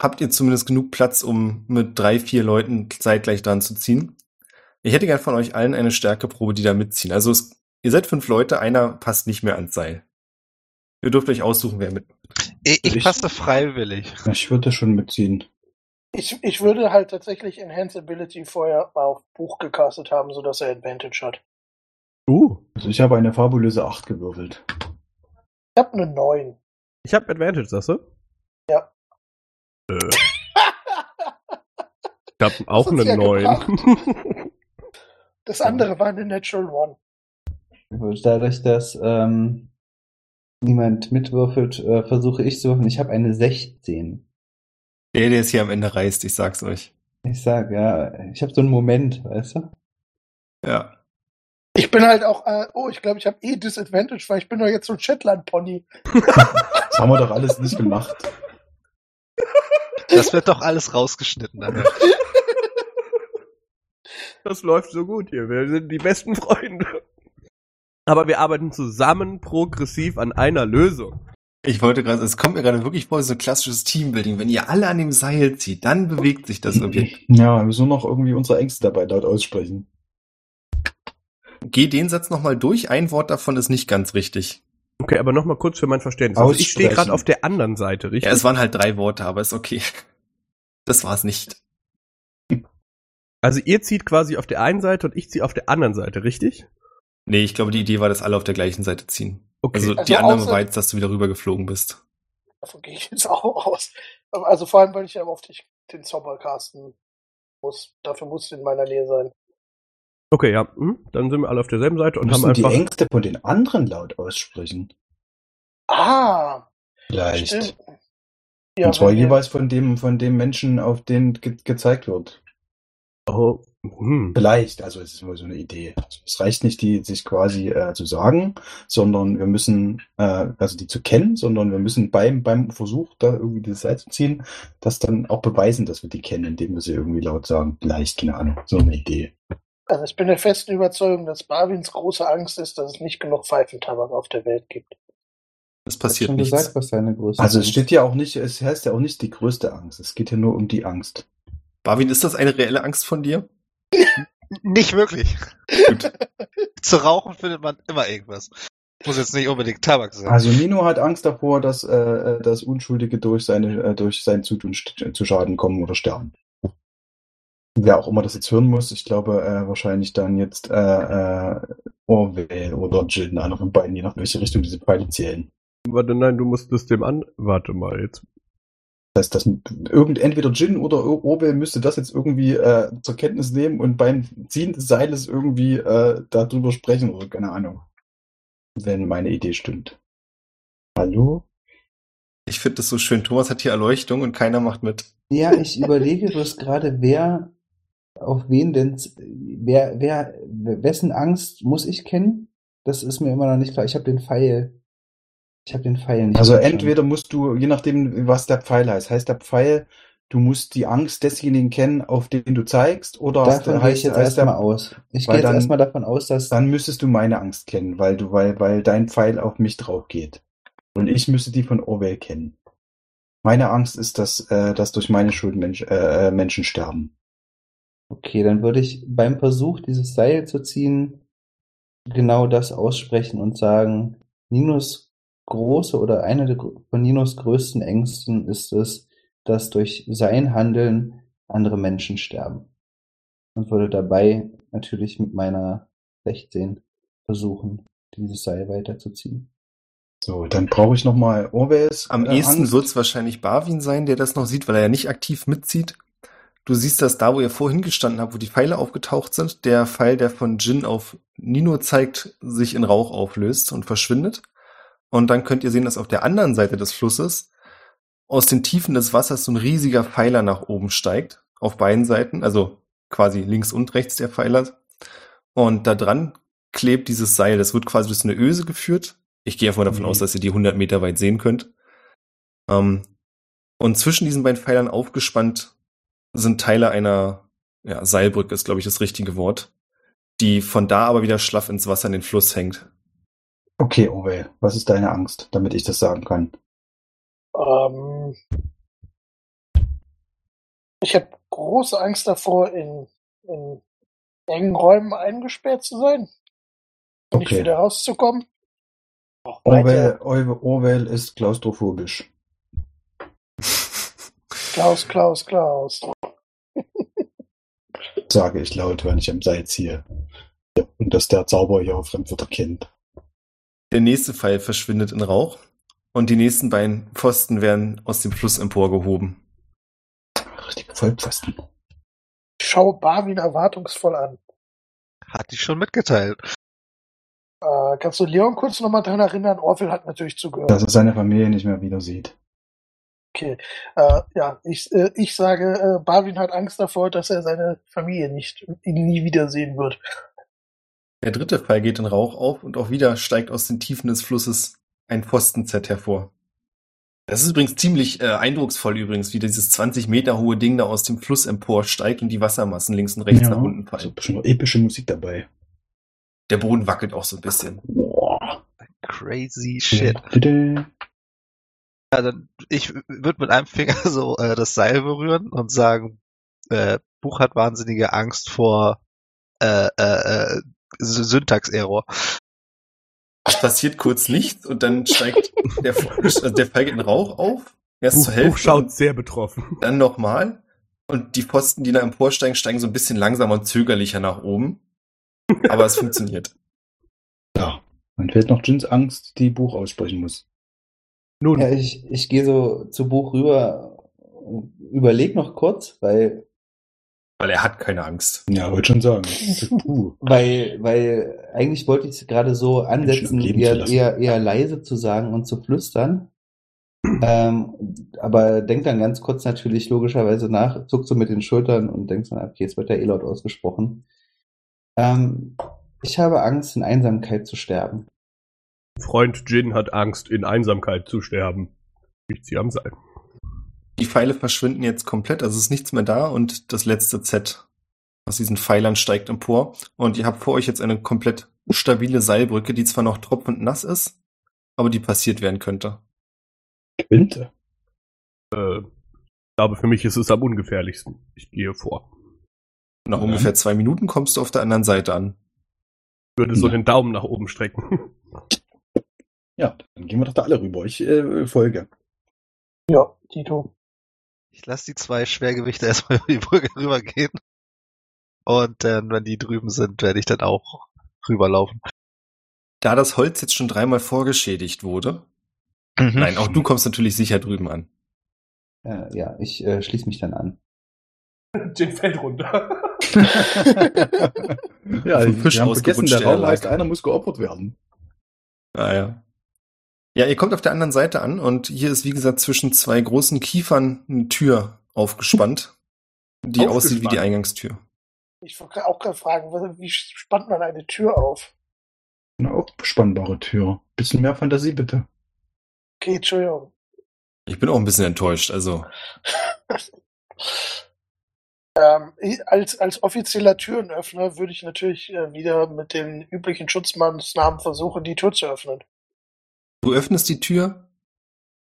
habt ihr zumindest genug Platz, um mit drei, vier Leuten zeitgleich dran zu ziehen. Ich hätte gern von euch allen eine Stärkeprobe, die da mitziehen. Also es, ihr seid fünf Leute, einer passt nicht mehr ans Seil. Ihr dürft euch aussuchen, wer mit. Ich, ich passe freiwillig. Ich würde schon mitziehen. Ich, ich würde halt tatsächlich Enhance Ability vorher auf Buch gecastet haben, sodass er Advantage hat. Uh, Also ich habe eine fabulöse 8 gewürfelt. Ich habe eine 9. ich hab Advantage, sagst du? Ja. Äh, ich hab auch eine ja 9. Das andere war eine Natural One. Dadurch, dass ähm, niemand mitwürfelt, äh, versuche ich zu würfeln. Ich habe eine 16. Der, der es hier am Ende reißt, ich sag's euch. Ich sag, ja, ich habe so einen Moment, weißt du? Ja. Ich bin halt auch, äh, oh, ich glaube, ich habe eh Disadvantage, weil ich bin doch jetzt so ein Shetland-Pony. Das haben wir doch alles nicht gemacht. Das wird doch alles rausgeschnitten. Dann. Das läuft so gut hier. Wir sind die besten Freunde. Aber wir arbeiten zusammen progressiv an einer Lösung. Ich wollte gerade, es kommt mir gerade wirklich vor, so ein klassisches Teambuilding. Wenn ihr alle an dem Seil zieht, dann bewegt sich das Objekt. Ja, wir müssen nur noch irgendwie unsere Ängste dabei laut aussprechen. Geh den Satz nochmal durch. Ein Wort davon ist nicht ganz richtig. Okay, aber nochmal kurz für mein Verständnis. Also ich stehe gerade auf der anderen Seite, richtig? Ja, es waren halt drei Worte, aber ist okay. Das war's nicht. Also ihr zieht quasi auf der einen Seite und ich ziehe auf der anderen Seite, richtig? Nee, ich glaube, die Idee war, dass alle auf der gleichen Seite ziehen. Okay. Also, Also die Annahme war jetzt, dass du wieder rübergeflogen bist. Davon gehe ich jetzt auch aus. Also vor allem, weil ich ja auf dich den Zauber casten muss. Dafür muss du in meiner Nähe sein. Okay, ja. Hm, dann sind wir alle auf derselben Seite und haben müssen die einfach. Ängste von den anderen laut aussprechen. Ah, Vielleicht. stimmt. Ja, Und zwar jeweils von dem, von dem Menschen, auf den ge gezeigt wird. Oh, hm. Vielleicht, also es ist nur so eine Idee. Also es reicht nicht, die sich quasi äh, zu sagen, sondern wir müssen, äh, also die zu kennen, sondern wir müssen beim, beim Versuch, da irgendwie die Seite zu ziehen, das dann auch beweisen, dass wir die kennen, indem wir sie irgendwie laut sagen. Vielleicht, keine Ahnung, so eine Idee. Also ich bin der festen Überzeugung, dass Barwins große Angst ist, dass es nicht genug Pfeifentabak auf der Welt gibt. Es Ich passiert schon nichts. gesagt, was deine größte Also es steht ja auch nicht, es heißt ja auch nicht die größte Angst. Es geht ja nur um die Angst. Barwin, ist das eine reelle Angst von dir? Nicht wirklich. Gut. Zu rauchen findet man immer irgendwas. Muss jetzt nicht unbedingt Tabak sein. Also Nino hat Angst davor, dass, äh, dass Unschuldige durch seine, äh, durch sein Zutun st zu Schaden kommen oder sterben. Wer auch immer das jetzt hören muss, ich glaube äh, wahrscheinlich dann jetzt äh, äh, Orwell oder Jill, einer von beiden, je nach welche Richtung diese Pfeile zählen. Warte, nein, du musst es dem an. Warte mal, jetzt. Das heißt, dass irgend, entweder Jin oder Or- Orwell müsste das jetzt irgendwie äh, zur Kenntnis nehmen und beim Ziehen des Seiles irgendwie äh, darüber sprechen oder keine Ahnung. Wenn meine Idee stimmt. Hallo? Ich finde das so schön. Thomas hat hier Erleuchtung und keiner macht mit. Ja, ich überlege bloß gerade, wer auf wen denn, wer, wer, wessen Angst muss ich kennen? Das ist mir immer noch nicht klar. Ich habe den Pfeil, ich habe den Pfeil nicht. Also verstanden. entweder musst du, je nachdem, was der Pfeil heißt, heißt der Pfeil, du musst die Angst desjenigen kennen, auf den du zeigst, oder Davon gehe heißt, ich jetzt erstmal aus. Ich gehe jetzt dann- erstmal davon aus, dass dann müsstest du meine Angst kennen, weil du, weil, weil dein Pfeil auf mich drauf geht. Und ich müsste die von Orwell kennen. Meine Angst ist, dass, äh, dass durch meine Schuld Mensch, äh, äh, Menschen sterben. Okay, dann würde ich beim Versuch, dieses Seil zu ziehen, genau das aussprechen und sagen, Ninos große oder eine von Ninos größten Ängsten ist es, dass durch sein Handeln andere Menschen sterben. Und würde dabei natürlich mit meiner 16 versuchen, dieses Seil weiterzuziehen. So, dann brauche ich nochmal Orwells. Am äh, ehesten Angst. wird's wahrscheinlich Barwin sein, der das noch sieht, weil er ja nicht aktiv mitzieht. Du siehst das da, wo ihr vorhin gestanden habt, wo die Pfeile aufgetaucht sind. Der Pfeil, der von Jin auf Nino zeigt, sich in Rauch auflöst und verschwindet. Und dann könnt ihr sehen, dass auf der anderen Seite des Flusses aus den Tiefen des Wassers so ein riesiger Pfeiler nach oben steigt. Auf beiden Seiten, also quasi links und rechts der Pfeiler. Und da dran klebt dieses Seil. Das wird quasi durch eine Öse geführt. Ich gehe einfach davon Mhm. aus, dass ihr die 100 Meter weit sehen könnt. Ähm, und zwischen diesen beiden Pfeilern aufgespannt sind Teile einer ja, Seilbrücke, ist glaube ich das richtige Wort, die von da aber wieder schlaff ins Wasser in den Fluss hängt. Okay, Orwell, was ist deine Angst, damit ich das sagen kann? Ähm, ich habe große Angst davor, in, in engen Räumen eingesperrt zu sein. Und nicht Okay. wieder rauszukommen. Orwell. Orwell, ist klaustrophobisch. Klaus, Klaus, Klaus. Sage ich laut, wenn ich am Seil ziehe. Und dass der Zauber hier Fremdwörter kennt. Der nächste Pfeil verschwindet in Rauch und die nächsten beiden Pfosten werden aus dem Fluss emporgehoben. Richtige Vollpfosten. Schau Barwin erwartungsvoll an. Hat die schon mitgeteilt. Äh, kannst du Leon kurz nochmal daran erinnern? Orville hat natürlich zugehört. Dass er seine Familie nicht mehr wieder sieht. Okay. Äh, ja, ich, äh, ich sage, äh, Barwin hat Angst davor, dass er seine Familie nicht ihn nie wiedersehen wird. Der dritte Pfeil geht in Rauch auf und auch wieder steigt aus den Tiefen des Flusses ein Pfosten-Z hervor. Das ist übrigens ziemlich äh, eindrucksvoll übrigens, wie dieses 20 Meter hohe Ding da aus dem Fluss emporsteigt und die Wassermassen links und rechts nach unten also fallen. schon epische Musik dabei. Der Boden wackelt auch so ein bisschen. Boah. Crazy shit. Bitte. Ja, dann, ich würde mit einem Finger so äh, das Seil berühren und sagen, äh, Buch hat wahnsinnige Angst vor äh, äh, äh, Syntax-Error. Es passiert kurz nichts und dann steigt der, also der Pfeil geht in Rauch auf. Erst Buch, zur Hälfte Buch schaut sehr betroffen. dann nochmal. Und die Pfosten, die da emporsteigen, steigen so ein bisschen langsamer und zögerlicher nach oben. Aber es funktioniert. Ja. Dann fehlt noch Jins Angst, die Buch aussprechen muss. Nun, Ja, ich, ich gehe so zu Buch rüber, überleg noch kurz, weil, Weil er hat keine Angst. Ja, wollte schon sagen. Weil, weil eigentlich wollte ich es gerade so ansetzen, eher, eher, eher leise zu sagen und zu flüstern. Ähm, aber denk dann ganz kurz natürlich logischerweise nach, zuckt so mit den Schultern und denkst dann, okay, jetzt wird der eh laut ausgesprochen. Ähm, ich habe Angst, in Einsamkeit zu sterben. Freund Jin hat Angst, in Einsamkeit zu sterben. Ich ziehe am Seil. Die Pfeile verschwinden jetzt komplett, also es ist nichts mehr da und das letzte Z aus diesen Pfeilern steigt empor. Und ihr habt vor euch jetzt eine komplett stabile Seilbrücke, die zwar noch tropfend nass ist, aber die passiert werden könnte. Quinte. Äh, ich glaube, für mich ist es am ungefährlichsten. Ich gehe vor. Nach Ja. ungefähr zwei Minuten kommst du auf der anderen Seite an. Ich würde so Ja. den Daumen nach oben strecken. Ja, dann gehen wir doch da alle rüber. Ich äh, folge. Ja, Tito. Ich lasse die zwei Schwergewichte erstmal über die Brücke rübergehen. Und dann, wenn die drüben sind, werde ich dann auch rüberlaufen. Da das Holz jetzt schon dreimal vorgeschädigt wurde, Mhm. nein, auch du kommst natürlich sicher drüben an. Äh, ja, ich äh, schließe mich dann an. Jin fällt runter. ja, Vom wir Fisch haben vergessen, der Raum heißt, einer muss geopfert werden. Ah, ja. Ja, ihr kommt auf der anderen Seite an und hier ist, wie gesagt, zwischen zwei großen Kiefern eine Tür aufgespannt, die aussieht wie die Aufgespannt? Eingangstür. Ich wollte auch gerade fragen, wie spannt man eine Tür auf? Eine aufspannbare Tür. Bisschen mehr Fantasie, bitte. Okay, Entschuldigung. Ich bin auch ein bisschen enttäuscht, also. Ähm, als, als offizieller Türenöffner würde ich natürlich äh, wieder mit den üblichen Schutzmaßnahmen versuchen, die Tür zu öffnen. Du öffnest die Tür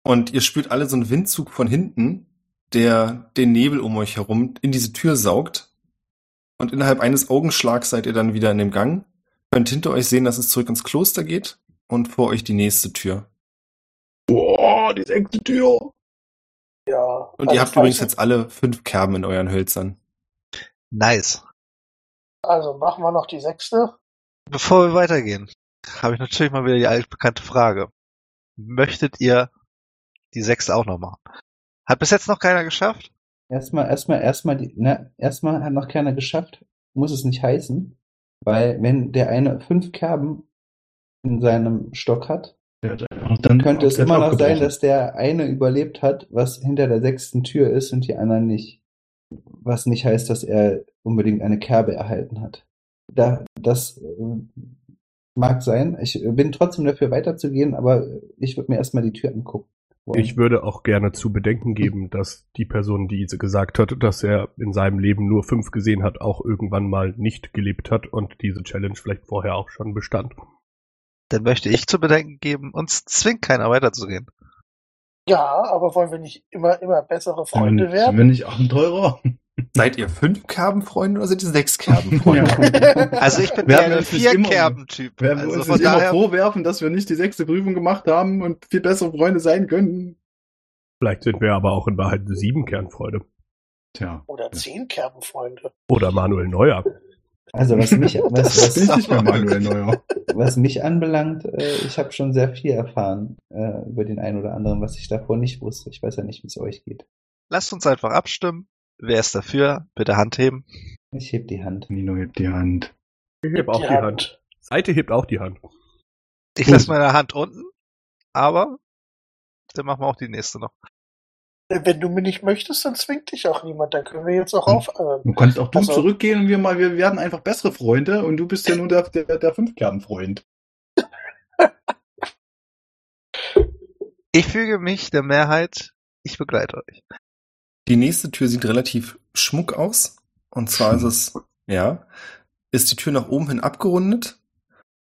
und ihr spürt alle so einen Windzug von hinten, der den Nebel um euch herum in diese Tür saugt. Und innerhalb eines Augenschlags seid ihr dann wieder in dem Gang, könnt hinter euch sehen, dass es zurück ins Kloster geht und vor euch die nächste Tür. Boah, die sechste Tür. Ja. Und also ihr habt übrigens falls- jetzt alle fünf Kerben in euren Hölzern. Nice. Also machen wir noch die sechste. Bevor wir weitergehen, habe ich natürlich mal wieder die altbekannte Frage. Möchtet ihr die sechste auch noch machen? Hat bis jetzt noch keiner geschafft? Erstmal, erstmal, erstmal, die, ne, erstmal hat noch keiner geschafft, muss es nicht heißen, weil wenn der eine fünf Kerben in seinem Stock hat, einfach dann könnte es immer noch sein, dass der eine überlebt hat, was hinter der sechsten Tür ist und die anderen nicht. Was nicht heißt, dass er unbedingt eine Kerbe erhalten hat. Da, das äh, mag sein. Ich bin trotzdem dafür weiterzugehen, aber ich würde mir erstmal die Tür angucken. wollen. Ich würde auch gerne zu bedenken geben, dass die Person, die gesagt hat, dass er in seinem Leben nur fünf gesehen hat, auch irgendwann mal nicht gelebt hat und diese Challenge vielleicht vorher auch schon bestand. Dann möchte ich zu bedenken geben, uns zwingt keiner weiterzugehen. Ja, aber wollen wir nicht immer, immer bessere Freunde Sind werden? wir nicht Abenteurer? Seid ihr fünf Kerbenfreunde oder seid ihr sechs Kerbenfreunde? Also ich bin wir der uns nicht immer- Vier-Kerben-Typ. Werden wir Also uns von nicht immer daher, vorwerfen, dass wir nicht die sechste Prüfung gemacht haben und viel bessere Freunde sein könnten? Vielleicht sind wir aber auch in Wahrheit sieben Kernfreunde. Tja. Oder zehn Kerbenfreunde. Oder Manuel Neuer. Also was mich, was, was, Neuer. was mich anbelangt, äh, ich habe schon sehr viel erfahren äh, über den einen oder anderen, was ich davor nicht wusste. Ich weiß ja nicht, wie es euch geht. lasst uns einfach abstimmen. Wer ist dafür? Bitte Hand heben. Ich heb die Hand. Nino hebt die Hand. Ich heb auch die Hand. Seite hebt auch die Hand. Ich Gut. lasse meine Hand unten, aber dann machen wir auch die nächste noch. Wenn du mir nicht möchtest, dann zwingt dich auch niemand. Dann können wir jetzt auch Hm. aufhören. Du kannst auch du Also- zurückgehen und wir mal, wir werden einfach bessere Freunde und du bist ja nur der, der, der Fünfkerbenfreund. Ich füge mich der Mehrheit. Ich begleite euch. Die nächste Tür sieht relativ schmuck aus. Und zwar ist es, ja, ist die Tür nach oben hin abgerundet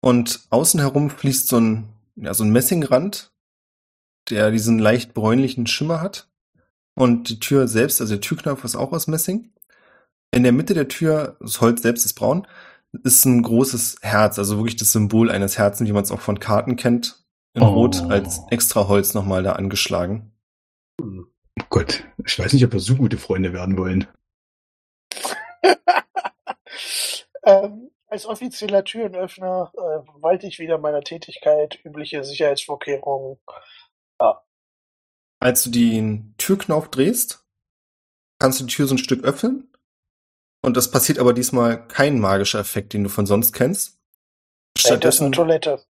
und außen herum fließt so ein, ja, so ein Messingrand, der diesen leicht bräunlichen Schimmer hat. Und die Tür selbst, also der Türknopf ist auch aus Messing. In der Mitte der Tür, das Holz selbst ist braun, ist ein großes Herz, also wirklich das Symbol eines Herzens, wie man es auch von Karten kennt, in Oh. Rot als extra Holz nochmal da angeschlagen. Gott, ich weiß nicht, ob wir so gute Freunde werden wollen. ähm, als offizieller Türenöffner äh, walte ich wieder meiner Tätigkeit, übliche Sicherheitsvorkehrungen. Als du den Türknauf drehst, kannst du die Tür so ein Stück öffnen. Und das passiert aber diesmal kein magischer Effekt, den du von sonst kennst. Stattdessen eine Stattdessen, Toilette.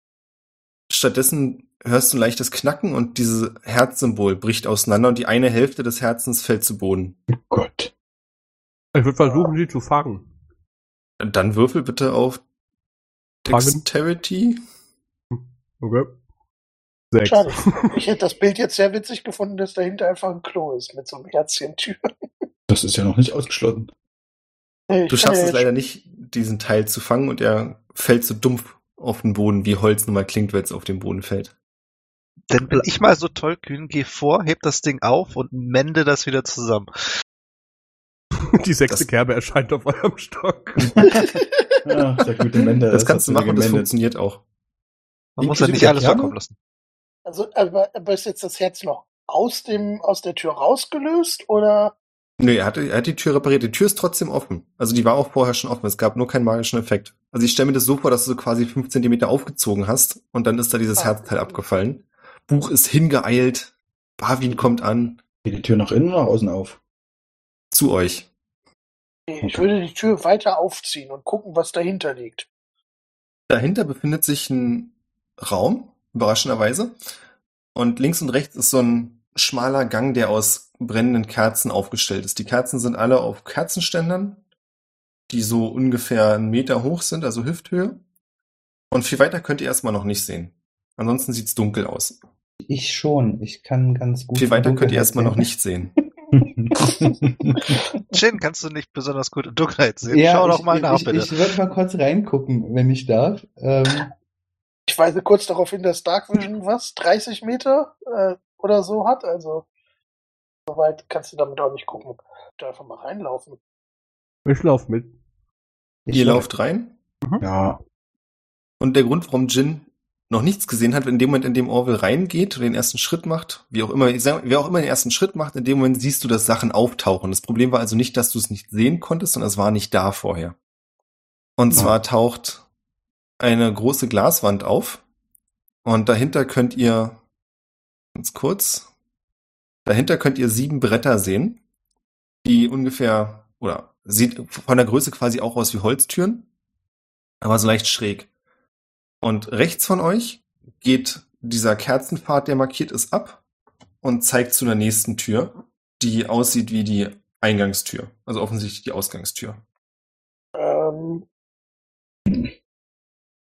stattdessen hörst du ein leichtes Knacken und dieses Herzsymbol bricht auseinander und die eine Hälfte des Herzens fällt zu Boden. Oh Gott. Ich würde versuchen, sie zu fangen. Dann würfel bitte auf. Dexterity. Okay. Sechs. Schade. Ich hätte das Bild jetzt sehr witzig gefunden, dass dahinter einfach ein Klo ist mit so einem Herzchen-Tür. Das ist ja noch nicht ausgeschlossen. Du schaffst ja es leider nicht, diesen Teil zu fangen und er fällt so dumpf auf den Boden, wie Holz nun mal klingt, wenn es auf den Boden fällt. Dann bin ich mal so tollkühn, geh vor, heb das Ding auf und mende das wieder zusammen. Die sechste Das- Kerbe erscheint auf eurem Stock. Ja, der gute Mende. Das kannst du machen, das funktioniert auch. Man muss ja nicht alles Kerbe? vorkommen lassen. Also, aber, aber ist jetzt das Herz noch aus dem, aus der Tür rausgelöst oder? Nö, er hat, er hat die Tür repariert. Die Tür ist trotzdem offen. Also die war auch vorher schon offen. Es gab nur keinen magischen Effekt. Also ich stelle mir das so vor, dass du so quasi fünf Zentimeter aufgezogen hast und dann ist da dieses Ah. Herzteil abgefallen. Buch ist hingeeilt. Barwin kommt an. Geht die Tür nach innen oder nach außen auf? Zu euch. Ich würde die Tür weiter aufziehen und gucken, was dahinter liegt. Dahinter befindet sich ein Raum, überraschenderweise. Und links und rechts ist so ein schmaler Gang, der aus brennenden Kerzen aufgestellt ist. Die Kerzen sind alle auf Kerzenständern, die so ungefähr einen Meter hoch sind, also Hüfthöhe. Und viel weiter könnt ihr erstmal noch nicht sehen. Ansonsten sieht's dunkel aus. Ich schon. Ich kann ganz gut. Viel weiter könnt ihr erstmal noch nicht sehen. Jin, kannst du nicht besonders gut in Dunkelheit sehen? Ja, Schau ich, doch mal nach, ich, bitte. Ich würde mal kurz reingucken, wenn ich darf. Ähm, Ich weise kurz darauf hin, dass Dark Vision was? 30 Meter äh, oder so hat. Also, so weit kannst du damit auch nicht gucken. Da einfach mal reinlaufen. Ich lauf mit. ich ihr lauft rein. ja, Und der Grund, warum Jin noch nichts gesehen hat, in dem Moment, in dem Orville reingeht und den ersten Schritt macht, wie auch immer, wer auch immer den ersten Schritt macht, in dem Moment siehst du, dass Sachen auftauchen. Das Problem war also nicht, dass du es nicht sehen konntest, sondern es war nicht da vorher. Und Ja. zwar taucht eine große Glaswand auf und dahinter könnt ihr, ganz kurz, dahinter könnt ihr sieben Bretter sehen, die ungefähr, oder sieht von der Größe quasi auch aus wie Holztüren, aber so leicht schräg. Und rechts von euch geht dieser Kerzenpfad, der markiert ist, ab und zeigt zu der nächsten Tür, die aussieht wie die Eingangstür. Also offensichtlich die Ausgangstür. Ähm,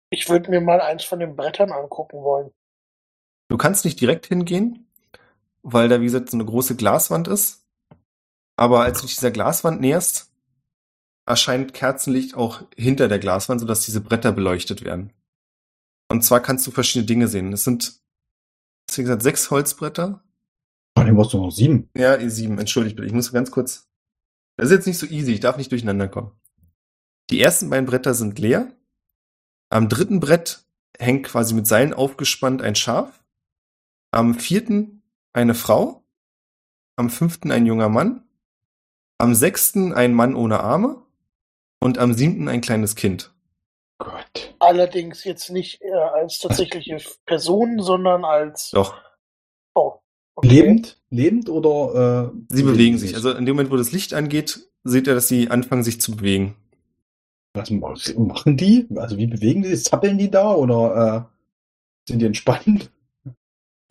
ich würde mir mal eins von den Brettern angucken wollen. Du kannst nicht direkt hingehen, weil da, wie gesagt, so eine große Glaswand ist. Aber als du dich dieser Glaswand näherst, erscheint Kerzenlicht auch hinter der Glaswand, sodass diese Bretter beleuchtet werden. Und zwar kannst du verschiedene Dinge sehen. Es sind, wie gesagt, sechs Holzbretter. Ah, den brauchst du noch sieben. Ja, eh, sieben, entschuldigt bitte. Ich muss ganz kurz. Das ist jetzt nicht so easy, ich darf nicht durcheinander kommen. Die ersten beiden Bretter sind leer. Am dritten Brett hängt quasi mit Seilen aufgespannt ein Schaf. Am vierten eine Frau. Am fünften ein junger Mann. Am sechsten ein Mann ohne Arme. Und am siebten ein kleines Kind. Gott. Allerdings jetzt nicht äh, als tatsächliche Personen, sondern als. Doch, Oh. okay. Lebend? Lebend oder? Äh, sie bewegen sich. Also in dem Moment, wo das Licht angeht, seht ihr, dass sie anfangen, sich zu bewegen. Was machen die? Also wie bewegen die sich? Zappeln die da oder äh, sind die entspannt?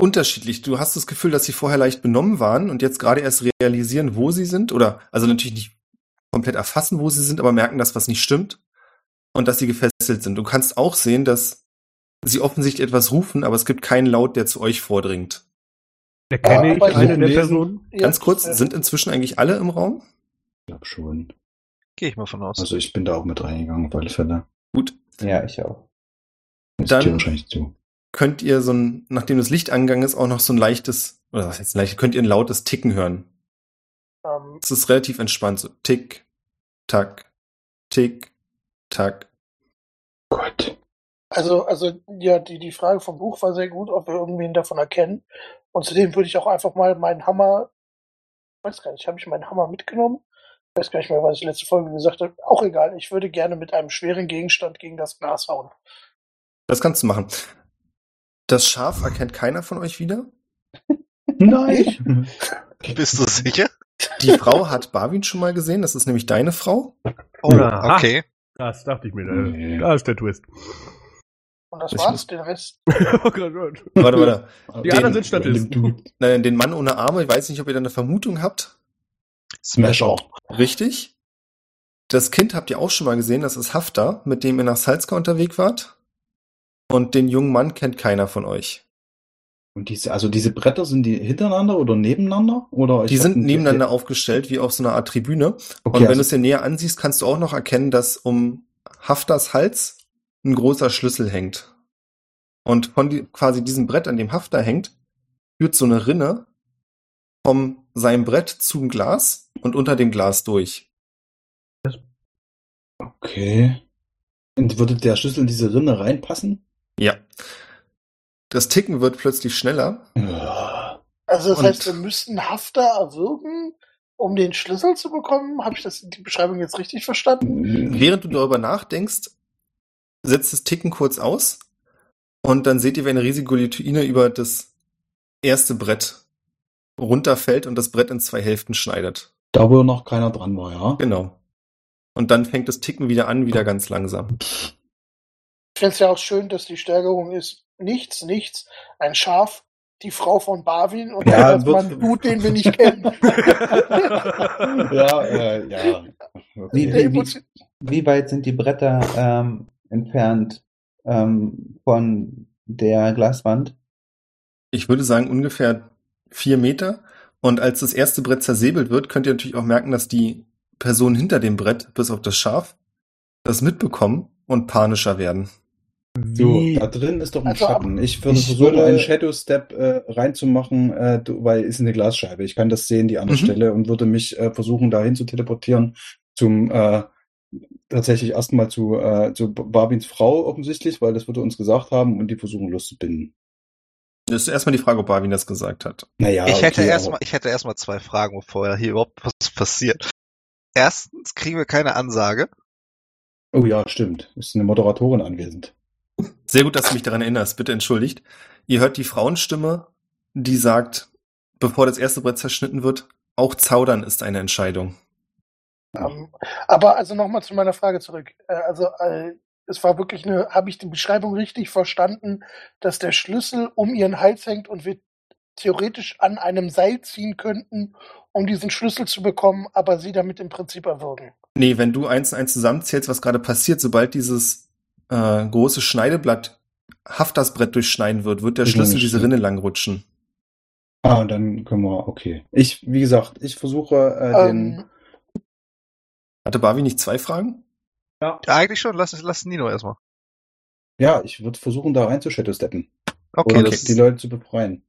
Unterschiedlich. Du hast das Gefühl, dass sie vorher leicht benommen waren und jetzt gerade erst realisieren, wo sie sind. Oder also natürlich nicht komplett erfassen, wo sie sind, aber merken, dass was nicht stimmt und dass sie gefesselt sind. Du kannst auch sehen, dass sie offensichtlich etwas rufen, aber es gibt keinen Laut, der zu euch vordringt. Erkenne Ja, ich eine der Personen? Ganz kurz, äh, sind inzwischen eigentlich alle im Raum? Ich glaube schon. Gehe ich mal von aus. Also ich bin da auch mit reingegangen, auf alle Fälle. Gut, Ja, ich auch. Ist Dann- könnt ihr so ein, nachdem das Licht angegangen ist, auch noch so ein leichtes, oder was heißt leicht, könnt ihr ein lautes Ticken hören. Ähm, Es ist relativ entspannt, so tick, tack, tick, tack. Gott. also, also, ja, die, die Frage vom Buch war sehr gut, ob wir irgendwen davon erkennen. Und zudem würde ich auch einfach mal meinen Hammer, ich weiß gar nicht, habe ich meinen Hammer mitgenommen? Ich weiß gar nicht mehr, was ich letzte Folge gesagt habe. Auch egal, ich würde gerne mit einem schweren Gegenstand gegen das Glas hauen. Das kannst du machen. Das Schaf erkennt keiner von euch wieder. Nein. Bist du sicher? Die Frau hat Barwin schon mal gesehen, das ist nämlich deine Frau. Oh, okay. Das dachte ich mir. Nee. Da ist der Twist. Und das Ich war's, den Rest. oh Gott, Gott. Warte, warte. Die Den- anderen sind Statisten. Nein, den Mann ohne Arme, ich weiß nicht, ob ihr da eine Vermutung habt. Smasher. Richtig. Das Kind habt ihr auch schon mal gesehen, das ist Haftar, mit dem ihr nach Salzka unterwegs wart. Und den jungen Mann kennt keiner von euch. Und diese, also diese Bretter sind die hintereinander oder nebeneinander? Oder Die sind nebeneinander aufgestellt, wie auf so einer Art Tribüne. Okay, Und wenn du also, es dir näher ansiehst, kannst du auch noch erkennen, dass um Haftars Hals ein großer Schlüssel hängt. Und von die, quasi diesem Brett, an dem Haftar hängt, führt so eine Rinne vom seinem Brett zum Glas und unter dem Glas durch. okay. Und würde der Schlüssel in diese Rinne reinpassen? Das Ticken wird plötzlich schneller. Also das Und- heißt, wir müssten Hafter erwürgen, um den Schlüssel zu bekommen. Habe ich das die Beschreibung jetzt richtig verstanden? Während du darüber nachdenkst, setzt das Ticken kurz aus und dann seht ihr, wie eine riesige Guillotine über das erste Brett runterfällt und das Brett in zwei Hälften schneidet. Da, wo noch keiner dran war, ja. Genau. Und dann fängt das Ticken wieder an, wieder ganz langsam. Ich finde es ja auch schön, dass die Steigerung ist nichts, nichts, ein Schaf, die Frau von Barwin und Ja, dann wird- man Dude, den wir nicht kennen. ja, äh, ja. Wie, wie, wie, wie weit sind die Bretter ähm, entfernt ähm, von der Glaswand? Ich würde sagen ungefähr vier Meter. Und als das erste Brett zersäbelt wird, könnt ihr natürlich auch merken, dass die Personen hinter dem Brett, bis auf das Schaf, das mitbekommen und panischer werden. So, Wie, da drin ist doch ein Also, Schatten. Ich würde ich versuchen, würde- einen Shadow Step äh, reinzumachen, äh, du- weil ist eine Glasscheibe. Ich kann das sehen, die andere Mhm. Stelle, und würde mich äh, versuchen, dahin zu teleportieren zum äh, tatsächlich erstmal zu, äh, zu Barbins Frau offensichtlich, weil das würde uns gesagt haben und die versuchen loszubinden. Das ist erstmal die Frage, ob Barwin das gesagt hat. Naja, ich hätte okay, erstmal, ich hätte erstmal zwei Fragen, bevor hier überhaupt was passiert. Erstens kriegen wir keine Ansage. Oh ja, stimmt. Ist eine Moderatorin anwesend. Sehr gut, dass du mich daran erinnerst. Bitte entschuldigt. Ihr hört die Frauenstimme, die sagt, bevor das erste Brett zerschnitten wird, auch zaudern ist eine Entscheidung. Ähm, aber also nochmal zu meiner Frage zurück. Äh, also äh, es war wirklich eine, habe ich die Beschreibung richtig verstanden, dass der Schlüssel um ihren Hals hängt und wir theoretisch an einem Seil ziehen könnten, um diesen Schlüssel zu bekommen, aber sie damit im Prinzip erwürgen. Nee, wenn du eins und eins zusammenzählst, was gerade passiert, sobald dieses äh, große Schneideblatt Haftersbrett durchschneiden wird, wird der Ich Schlüssel diese. Rinne lang rutschen. Ah, dann können wir, okay. Ich, wie gesagt, ich versuche äh, den. Ähm, Hatte Bavi nicht zwei Fragen? Ja, eigentlich schon. Lass, lass Nino erstmal. Ja, ich würde versuchen, da rein zu Shadow-Steppen. Okay, Oder das die Leute zu befreien.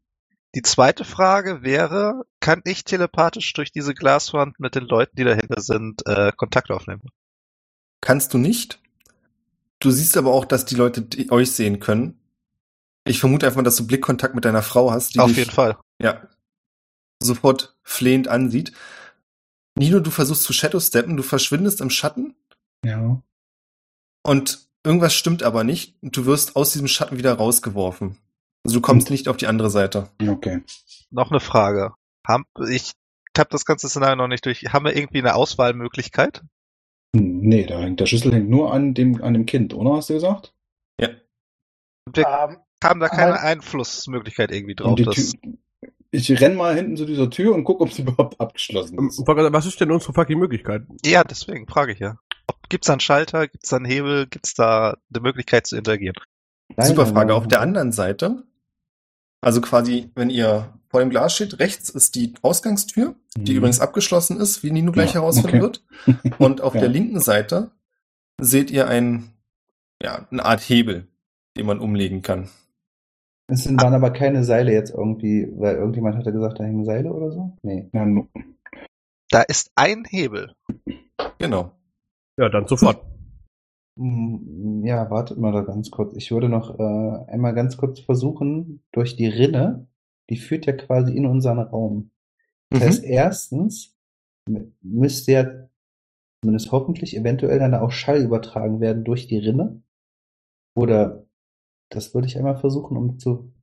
Die zweite Frage wäre, kann ich telepathisch durch diese Glaswand mit den Leuten, die dahinter sind, äh, Kontakt aufnehmen? Kannst du nicht. Du siehst aber auch, dass die Leute die, euch sehen können. Ich vermute einfach mal, dass du Blickkontakt mit deiner Frau hast, die Auf dich, jeden Fall. ja, sofort flehend ansieht. Nino, du versuchst zu Shadow-Steppen, du verschwindest im Schatten Ja. und irgendwas stimmt aber nicht und du wirst aus diesem Schatten wieder rausgeworfen. Also du kommst nicht auf die andere Seite. Okay. Noch eine Frage. Haben, ich habe das ganze Szenario noch nicht durch. Haben wir irgendwie eine Auswahlmöglichkeit? Nee, da hängt der Schlüssel hängt nur an dem, an dem Kind, oder? Hast du gesagt? Ja. Wir ähm, haben da keine aber- Einflussmöglichkeit irgendwie drauf. Ich renn mal hinten zu dieser Tür und guck, ob sie überhaupt abgeschlossen Ähm, ist. Was ist denn unsere fucking Möglichkeit? ja, deswegen frage ich ja. Gibt's da einen Schalter? Gibt's da einen Hebel? Gibt's da eine Möglichkeit zu interagieren? Super Frage. Auf der anderen Seite, also quasi, wenn ihr vor dem Glas steht, rechts ist die Ausgangstür, die Mhm. übrigens abgeschlossen ist, wie Nino gleich Ja, herausfinden okay. wird. Und auf Ja. der linken Seite seht ihr ein, ja, eine Art Hebel, den man umlegen kann. Es sind, waren aber keine Seile jetzt irgendwie, weil irgendjemand hatte gesagt, da hängen Seile oder so? Nee. Ja, Da ist ein Hebel. Genau. Ja, dann sofort. Hm, Ja, wartet mal da ganz kurz. Ich würde noch äh, einmal ganz kurz versuchen, durch die Rinne, die führt ja quasi in unseren Raum. Das Mhm. heißt, erstens müsste ja zumindest hoffentlich eventuell dann auch Schall übertragen werden durch die Rinne. Oder das würde ich einmal versuchen, um zu,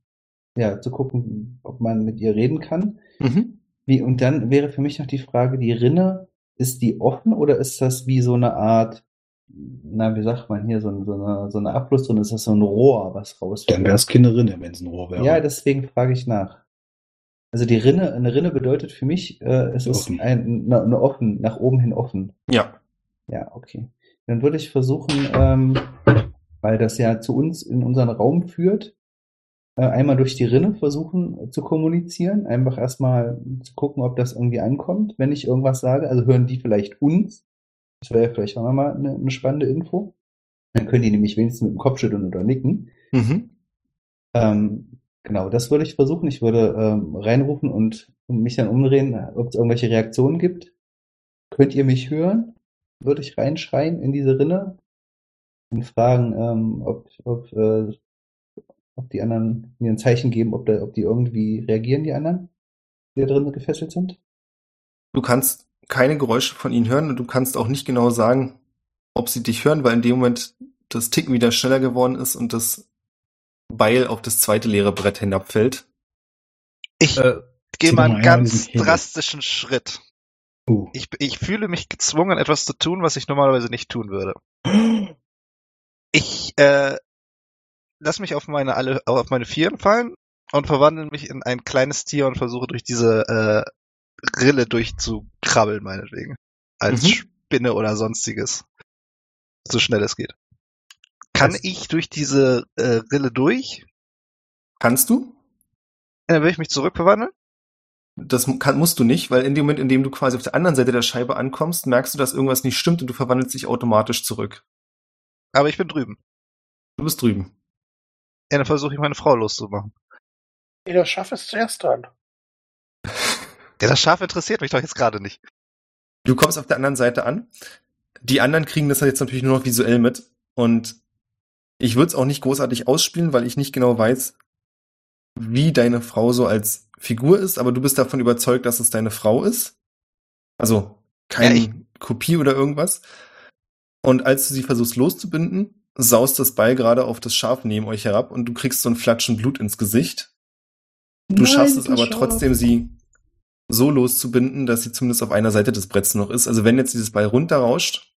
ja, zu gucken, ob man mit ihr reden kann. Mhm. Wie, und dann wäre für mich noch die Frage, die Rinne, ist die offen oder ist das wie so eine Art, na, wie sagt man hier, so, ein- so eine, so eine Abflussrinne, ist das so ein Rohr, was rausfällt? dann wäre es keine Rinne, wenn es ein Rohr wäre. Ja, deswegen frage ich nach. Also die Rinne, eine Rinne bedeutet für mich, äh, es ist Offen. ein, eine, eine offen, nach oben hin offen. Ja. Ja, okay. Dann würde ich versuchen, ähm, weil das ja zu uns in unseren Raum führt, äh, einmal durch die Rinne versuchen äh, zu kommunizieren. Einfach erstmal zu gucken, ob das irgendwie ankommt, wenn ich irgendwas sage. Also hören die vielleicht uns. Das wäre ja vielleicht auch nochmal eine, eine spannende Info. Dann können die nämlich wenigstens mit dem Kopf schütteln oder nicken. Mhm. Ähm, genau, das würde ich versuchen. Ich würde ähm, reinrufen und mich dann umdrehen, ob es irgendwelche Reaktionen gibt. Könnt ihr mich hören? Würde ich reinschreien in diese Rinne und fragen, ähm, ob, ob, äh, ob die anderen mir ein Zeichen geben, ob, da, ob die irgendwie reagieren, die anderen, die da drin gefesselt sind. Du kannst keine Geräusche von ihnen hören und du kannst auch nicht genau sagen, ob sie dich hören, weil in dem Moment das Ticken wieder schneller geworden ist und das Beil auf das zweite leere Brett hinabfällt. Ich Äh, gehe mal einen ganz drastischen Schritt. Uh. Ich, ich fühle mich gezwungen, etwas zu tun, was ich normalerweise nicht tun würde. Ich äh, lass mich auf meine alle auf meine Vieren fallen und verwandle mich in ein kleines Tier und versuche durch diese äh, Rille durchzukrabbeln, meinetwegen. Als Mhm. Spinne oder sonstiges. So schnell es geht. Kann Das- ich durch diese äh, Rille durch? Kannst du? Dann will ich mich zurückverwandeln? Das kann, musst du nicht, weil in dem Moment, in dem du quasi auf der anderen Seite der Scheibe ankommst, merkst du, dass irgendwas nicht stimmt und du verwandelst dich automatisch zurück. Aber ich bin drüben. Du bist drüben. Ja, dann versuche ich meine Frau loszumachen. jeder Schaff ist zuerst dran. Ja, das Schaf interessiert mich doch jetzt gerade nicht. Du kommst auf der anderen Seite an. Die anderen kriegen das jetzt natürlich nur noch visuell mit. Und ich würde es auch nicht großartig ausspielen, weil ich nicht genau weiß, wie deine Frau so als Figur ist, aber du bist davon überzeugt, dass es deine Frau ist. Also keine Ja, Kopie oder irgendwas. Und als du sie versuchst loszubinden, saust das Beil gerade auf das Schaf neben euch herab und du kriegst so ein Flatschen Blut ins Gesicht. Du schaffst es aber trotzdem, sie so loszubinden, dass sie zumindest auf einer Seite des Bretts noch ist. Also wenn jetzt dieses Beil runterrauscht,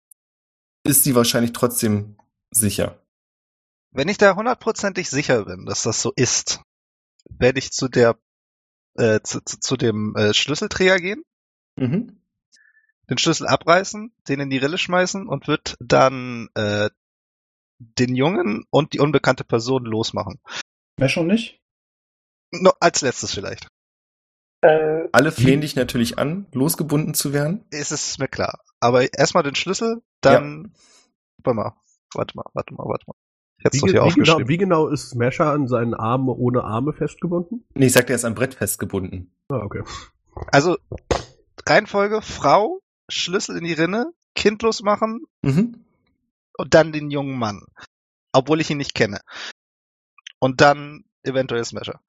ist sie wahrscheinlich trotzdem sicher. Wenn ich da hundertprozentig sicher bin, dass das so ist, werde ich zu der äh, zu, zu, zu dem äh, Schlüsselträger gehen, Mhm. den Schlüssel abreißen, den in die Rille schmeißen und wird dann äh, den Jungen und die unbekannte Person losmachen. Mehr schon nicht? No, als letztes vielleicht. Äh, Alle flehen dich natürlich an, losgebunden zu werden. Ist es mir klar. Aber erstmal den Schlüssel, dann. Warte mal, warte mal, warte mal, warte mal. Ich Wie, doch hier wie, aufgeschrieben. genau, wie genau ist Smasher an seinen Armen ohne Arme festgebunden? Nee, ich sagte, er ist am Brett festgebunden. Ah, okay. Also, Reihenfolge, Frau, Schlüssel in die Rinne, Kind losmachen Mhm. und dann den jungen Mann. Obwohl ich ihn nicht kenne. Und dann eventuell Smasher.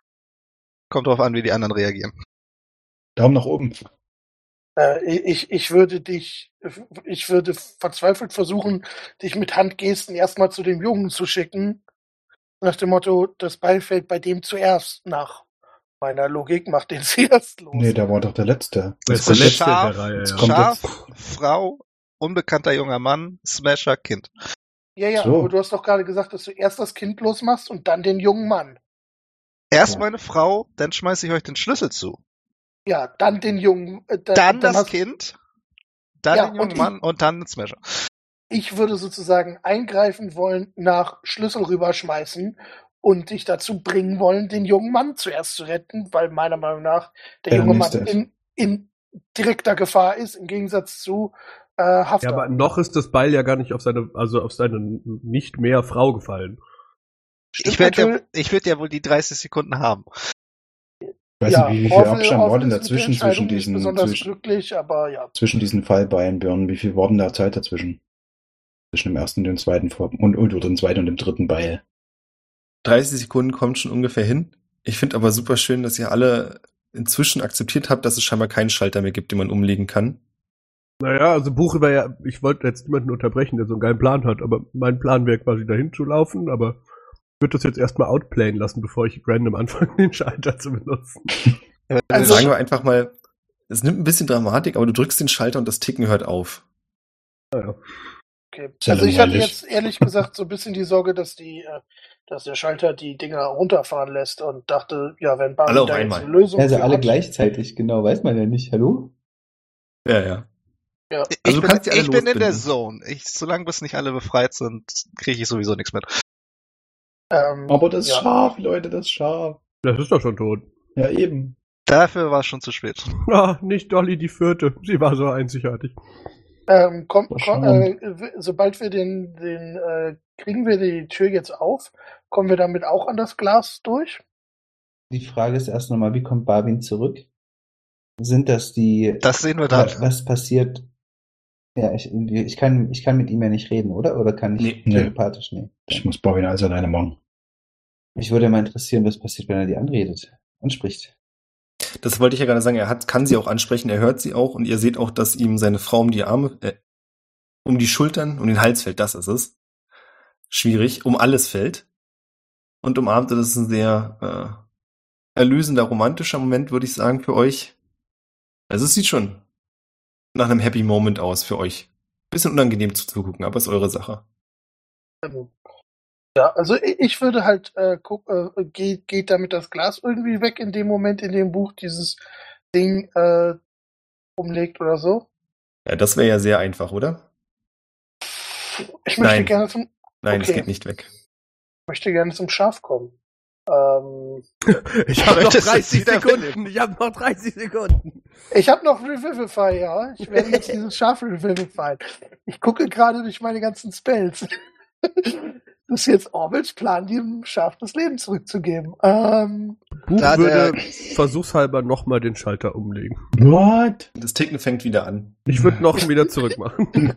Kommt drauf an, wie die anderen reagieren. Daumen nach oben. Äh, ich, ich würde dich, ich würde verzweifelt versuchen, dich mit Handgesten erstmal zu dem Jungen zu schicken. Nach dem Motto, das Beil fällt bei dem zuerst nach. Meiner Logik macht den zuerst los. Nee, der war doch der Letzte. Das Das ist der letzte Schaf, der Reihe, ja. kommt Schaf, Frau, unbekannter junger Mann, Smasher, Kind. ja, ja, So. aber du hast doch gerade gesagt, dass du erst das Kind losmachst und dann den jungen Mann. Erst Ja. meine Frau, dann schmeiße ich euch den Schlüssel zu. Ja, dann den jungen, äh, dann, Dann das hast- Kind, dann Ja, den jungen und Mann und dann den Smasher. Ich würde sozusagen eingreifen wollen, nach Schlüssel rüberschmeißen und dich dazu bringen wollen, den jungen Mann zuerst zu retten, weil meiner Meinung nach der Der junge Mann in, in direkter Gefahr ist, im Gegensatz zu äh, Haftar. Ja, aber noch ist das Beil ja gar nicht auf seine, also auf seine nicht mehr Frau gefallen. Stimmt Ich werde ja, ich werd ja wohl die 30 Sekunden haben. Ich weiß ja, nicht, wie viel Orville- Abstand war denn dazwischen zwischen diesen, zwischen, glücklich, aber ja. zwischen diesen Fallbeinen, Björn? Wie viel war denn da Zeit dazwischen? Zwischen dem ersten und dem zweiten Vor und, und oder dem zweiten und dem dritten Beil. 30 Sekunden kommt schon ungefähr hin. Ich finde aber super schön, dass ihr alle inzwischen akzeptiert habt, dass es scheinbar keinen Schalter mehr gibt, den man umlegen kann. Naja, also Buche war ja, ich wollte jetzt niemanden unterbrechen, der so einen geilen Plan hat, aber mein Plan wäre quasi dahin zu laufen, aber würde das jetzt erstmal outplayen lassen, bevor ich random anfange, den Schalter zu benutzen. Also- Sagen wir einfach mal, es nimmt ein bisschen Dramatik, aber du drückst den Schalter und das Ticken hört auf. Okay. Ist ja Also ich hatte jetzt ehrlich gesagt so ein bisschen die Sorge, dass die, äh, dass der Schalter die Dinger runterfahren lässt und dachte, ja, wenn Barbie Alle auf da jetzt einmal. eine Lösung Also alle hat, gleichzeitig, genau, weiß man ja nicht. Hallo? Ja, ja. Ja. Ich, Also du bin, ich bin in der. Zone. Ich, solange bis nicht alle befreit sind, kriege ich sowieso nichts mit. Ähm, Aber das ja. Schaf, Leute, das Schaf. Das ist doch schon tot. Ja, eben. Dafür war es schon zu spät. Ah, nicht Dolly die vierte. Sie war so einzigartig. Ähm, komm, komm, äh, sobald wir den, den äh, kriegen wir die Tür jetzt auf, kommen wir damit auch an das Glas durch? Die Frage ist erst nochmal, wie kommt Barwin zurück? Sind das die, Das sehen wir dann. was, passiert? Ja, ich, ich kann, ich kann mit ihm ja nicht reden, oder? Oder kann ich Nee. Telepathisch? Nee. Ich muss Bobby alles alleine machen. Mich würde mal interessieren, was passiert, wenn er die anredet und spricht. Das wollte ich ja gerade sagen. Er hat, kann sie auch ansprechen, er hört sie auch und ihr seht auch, dass ihm seine Frau um die Arme, äh, um die Schultern, um den Hals fällt. Das ist es. Schwierig. Um alles fällt. Und umarmt. Das ist ein sehr äh, erlösender, romantischer Moment, würde ich sagen, für euch. Also es sieht schon nach einem Happy Moment aus für euch. Bisschen unangenehm zuzugucken, aber ist eure Sache. Ja, also i- ich würde halt äh, guck, äh, geht, geht damit das Glas irgendwie weg in dem Moment, in dem Buch dieses Ding äh, umlegt oder so? Ja, das wäre ja sehr einfach, oder? Ich möchte Nein. gerne zum Nein, es Okay. geht nicht weg. möchte gerne zum Schaf kommen. Ähm, Ich habe noch Möchtest du 30 wieder Sekunden. Ich habe noch 30 Sekunden. ich habe noch Revivify, ja. Ich werde jetzt dieses Schaf Revivify. Ich gucke gerade durch meine ganzen Spells. Das ist jetzt Orwells Plan, dem Schaf das Leben zurückzugeben. Ähm, Buch Da würde der- versuchshalber nochmal den Schalter umlegen. What? Das Ticken fängt wieder an. Ich würde noch wieder zurück machen.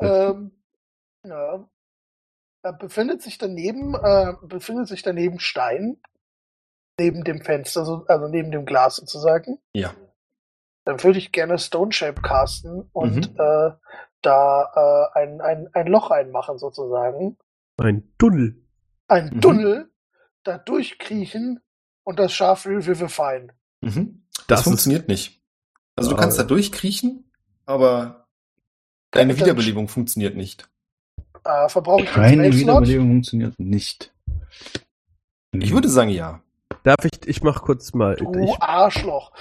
ähm, ja. Da befindet sich daneben, äh, befindet sich daneben Stein. Neben dem Fenster, so, also neben dem Glas sozusagen. Ja. Dann würde ich gerne Stone Shape casten und Mhm. äh, da äh, ein, ein, ein Loch reinmachen sozusagen. Ein Tunnel. Ein Mhm. Tunnel, da durchkriechen und das Schaf will Vivifine. Mhm. Das, Das funktioniert nicht. Also du kannst da durchkriechen, aber deine Wiederbelebung funktioniert nicht. Äh, verbrauche ich Keine? Wiederbelebung funktioniert nicht. Ich würde sagen, ja. Darf ich, ich mach kurz mal. Du Ich, Arschloch.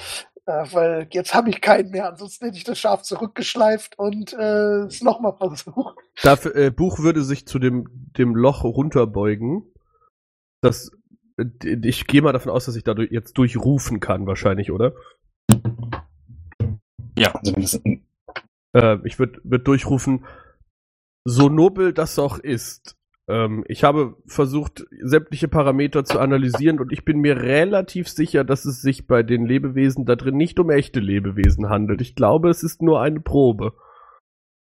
Äh, weil jetzt habe ich keinen mehr, ansonsten hätte ich das Schaf zurückgeschleift und äh, es nochmal versucht. darf, äh, Buch würde sich zu dem, dem Loch runterbeugen. Das, äh, ich gehe mal davon aus, dass ich dadurch jetzt durchrufen kann, wahrscheinlich, oder? Also wenn das, Äh, ich würde würd durchrufen, so nobel das auch ist. Ähm, ich habe versucht, sämtliche Parameter zu analysieren und ich bin mir relativ sicher, dass es sich bei den Lebewesen da drin nicht um echte Lebewesen handelt. Ich glaube, es ist nur eine Probe.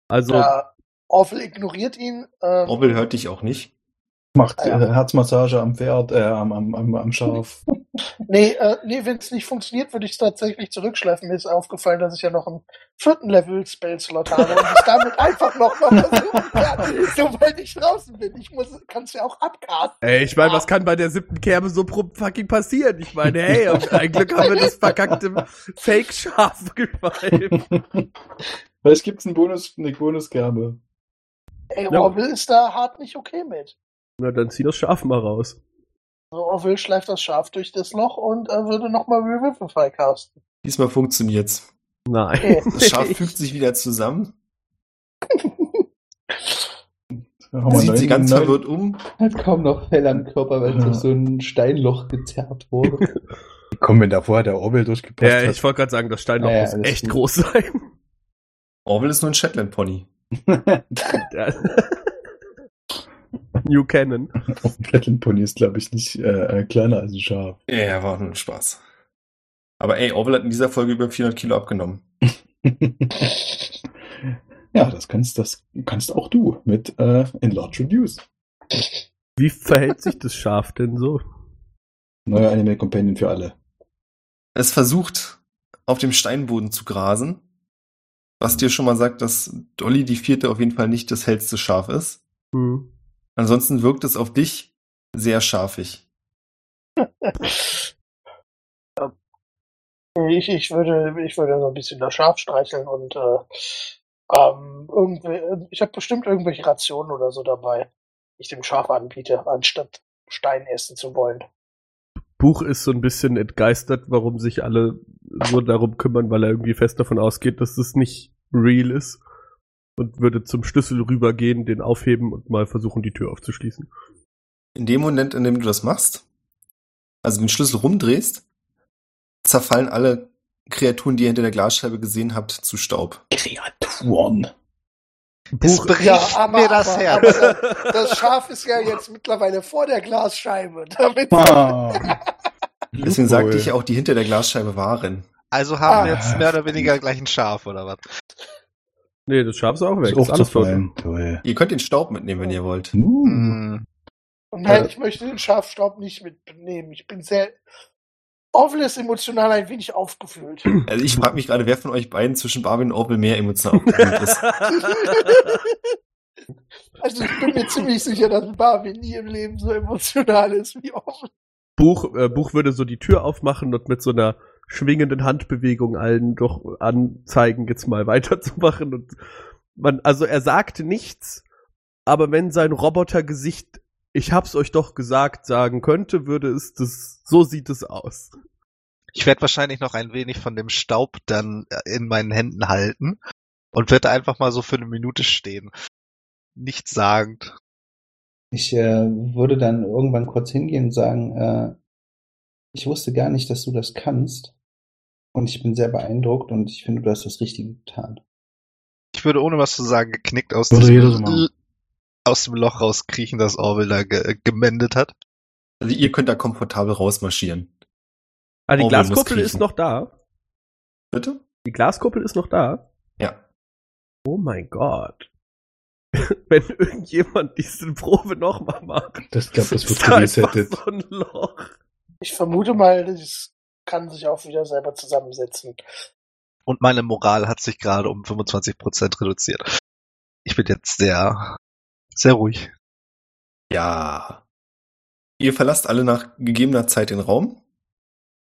Also, Äh, Orville ignoriert ihn. Ähm, Orwell hört dich auch nicht. Macht Ah, ja. äh, Herzmassage am Pferd, äh, am, am, am, am Schaf. Nee, äh, nee wenn es nicht funktioniert, würde ich es tatsächlich zurückschleifen. Mir ist aufgefallen, dass ich ja noch einen vierten Level Spell-Slot habe und es damit einfach noch mal versuchen kann, sobald ich draußen bin. Ich muss, kann es ja auch abcasten. ey, ich meine, was kann bei der siebten Kerbe so pro- fucking passieren? Ich meine, hey, ein Glück haben wir das verkackte Fake-Schaf geweiht. Vielleicht gibt's einen Bonus, eine Bonuskerbe. Ey, Ja. Orville ist da hart nicht okay mit. Na, dann zieh das Schaf mal raus. Also Orville schleift das Schaf durch das Loch und äh, würde nochmal Revivify casten. Diesmal funktioniert's. Nein. Okay. Das Schaf fügt sich wieder zusammen, sieht sie ganz verwirrt um. Hat kaum noch Fell am Körper, weil es Ja. durch so ein Steinloch gezerrt wurde. Komm, wenn da vorher der Orwell durchgepasst Ja, ich wollte gerade sagen, das Steinloch Ja, ja, muss alles echt gut. groß sein. Orwell ist nur ein Shetland-Pony. New Cannon. Auf dem Shetland Pony ist, glaube ich, nicht äh, äh, kleiner als ein Schaf. Ja, ja, war nur ein Spaß. Aber ey, Orwell hat in dieser Folge über 400 Kilo abgenommen. ja, das kannst, das kannst auch du mit äh, Enlarge Reduce. Wie verhält sich das Schaf denn so? Neuer Anime Companion für alle. Es versucht, auf dem Steinboden zu grasen. Was dir schon mal sagt, dass Dolly die vierte auf jeden Fall nicht das hellste Schaf ist. Hm. Ansonsten wirkt es auf dich sehr scharfig. Ich, ich würde, ich würde so ein bisschen das Schaf streicheln und äh, ähm, irgendwie, ich habe bestimmt irgendwelche Rationen oder so dabei, die ich dem Schaf anbiete, anstatt Stein essen zu wollen. Buch ist so ein bisschen entgeistert, warum sich alle so darum kümmern, weil er irgendwie fest davon ausgeht, dass es nicht real ist. Und würde zum Schlüssel rübergehen, den aufheben und mal versuchen, die Tür aufzuschließen. In dem Moment, in dem du das machst, also den Schlüssel rumdrehst, zerfallen alle Kreaturen, die ihr hinter der Glasscheibe gesehen habt, zu Staub. Kreaturen. Buch- bricht mir das aber, Herz. aber das, das Schaf ist ja jetzt mittlerweile vor der Glasscheibe. Damit Ah. Deswegen sagte ich ja auch, die hinter der Glasscheibe waren. Also haben wir Ah. jetzt mehr oder weniger gleich ein Schaf, oder was? Nee, das Schaf ist auch weg. Ist Ist alles. Toll. Ihr könnt den Staub mitnehmen, wenn ihr wollt. Uh. Hm, Nein, ich möchte den Schafstaub nicht mitnehmen. Ich bin sehr. Orville ist emotional ein wenig aufgefühlt. Also ich frage mich gerade, wer von euch beiden zwischen Barwin und Orwell mehr emotional aufgewühlt ist. Also ich bin mir ziemlich sicher, dass Barwin nie im Leben so emotional ist wie Orville. Buch, äh, Buch würde so die Tür aufmachen und mit so einer schwingenden Handbewegung allen doch anzeigen, jetzt mal weiterzumachen. Und man, also er sagt nichts, aber wenn sein Robotergesicht, ich hab's euch doch gesagt, sagen könnte, würde es das, so sieht es aus. Ich werde wahrscheinlich noch ein wenig von dem Staub dann äh, in meinen Händen halten und werde einfach mal so für eine Minute stehen. Nichts sagend. Ich äh, würde dann irgendwann kurz hingehen und sagen, äh, ich wusste gar nicht, dass du das kannst. Und ich bin sehr beeindruckt und ich finde, du hast das Richtige getan. Ich würde ohne was zu sagen geknickt aus, diesem, aus dem Loch rauskriechen, das Orwell da ge gemendet hat. Also ihr könnt da komfortabel rausmarschieren. Ah, die müssen Glaskuppel ist noch da. Bitte? Die Glaskuppel ist noch da. Ja. Oh mein Gott. Wenn irgendjemand diese Probe nochmal macht. Das glaube, das wird geresettet. so ein Loch. Ich vermute mal, das kann sich auch wieder selber zusammensetzen. Und meine Moral hat sich gerade um 25% reduziert. Ich bin jetzt sehr, sehr ruhig. Ja. Ihr verlasst alle nach gegebener Zeit den Raum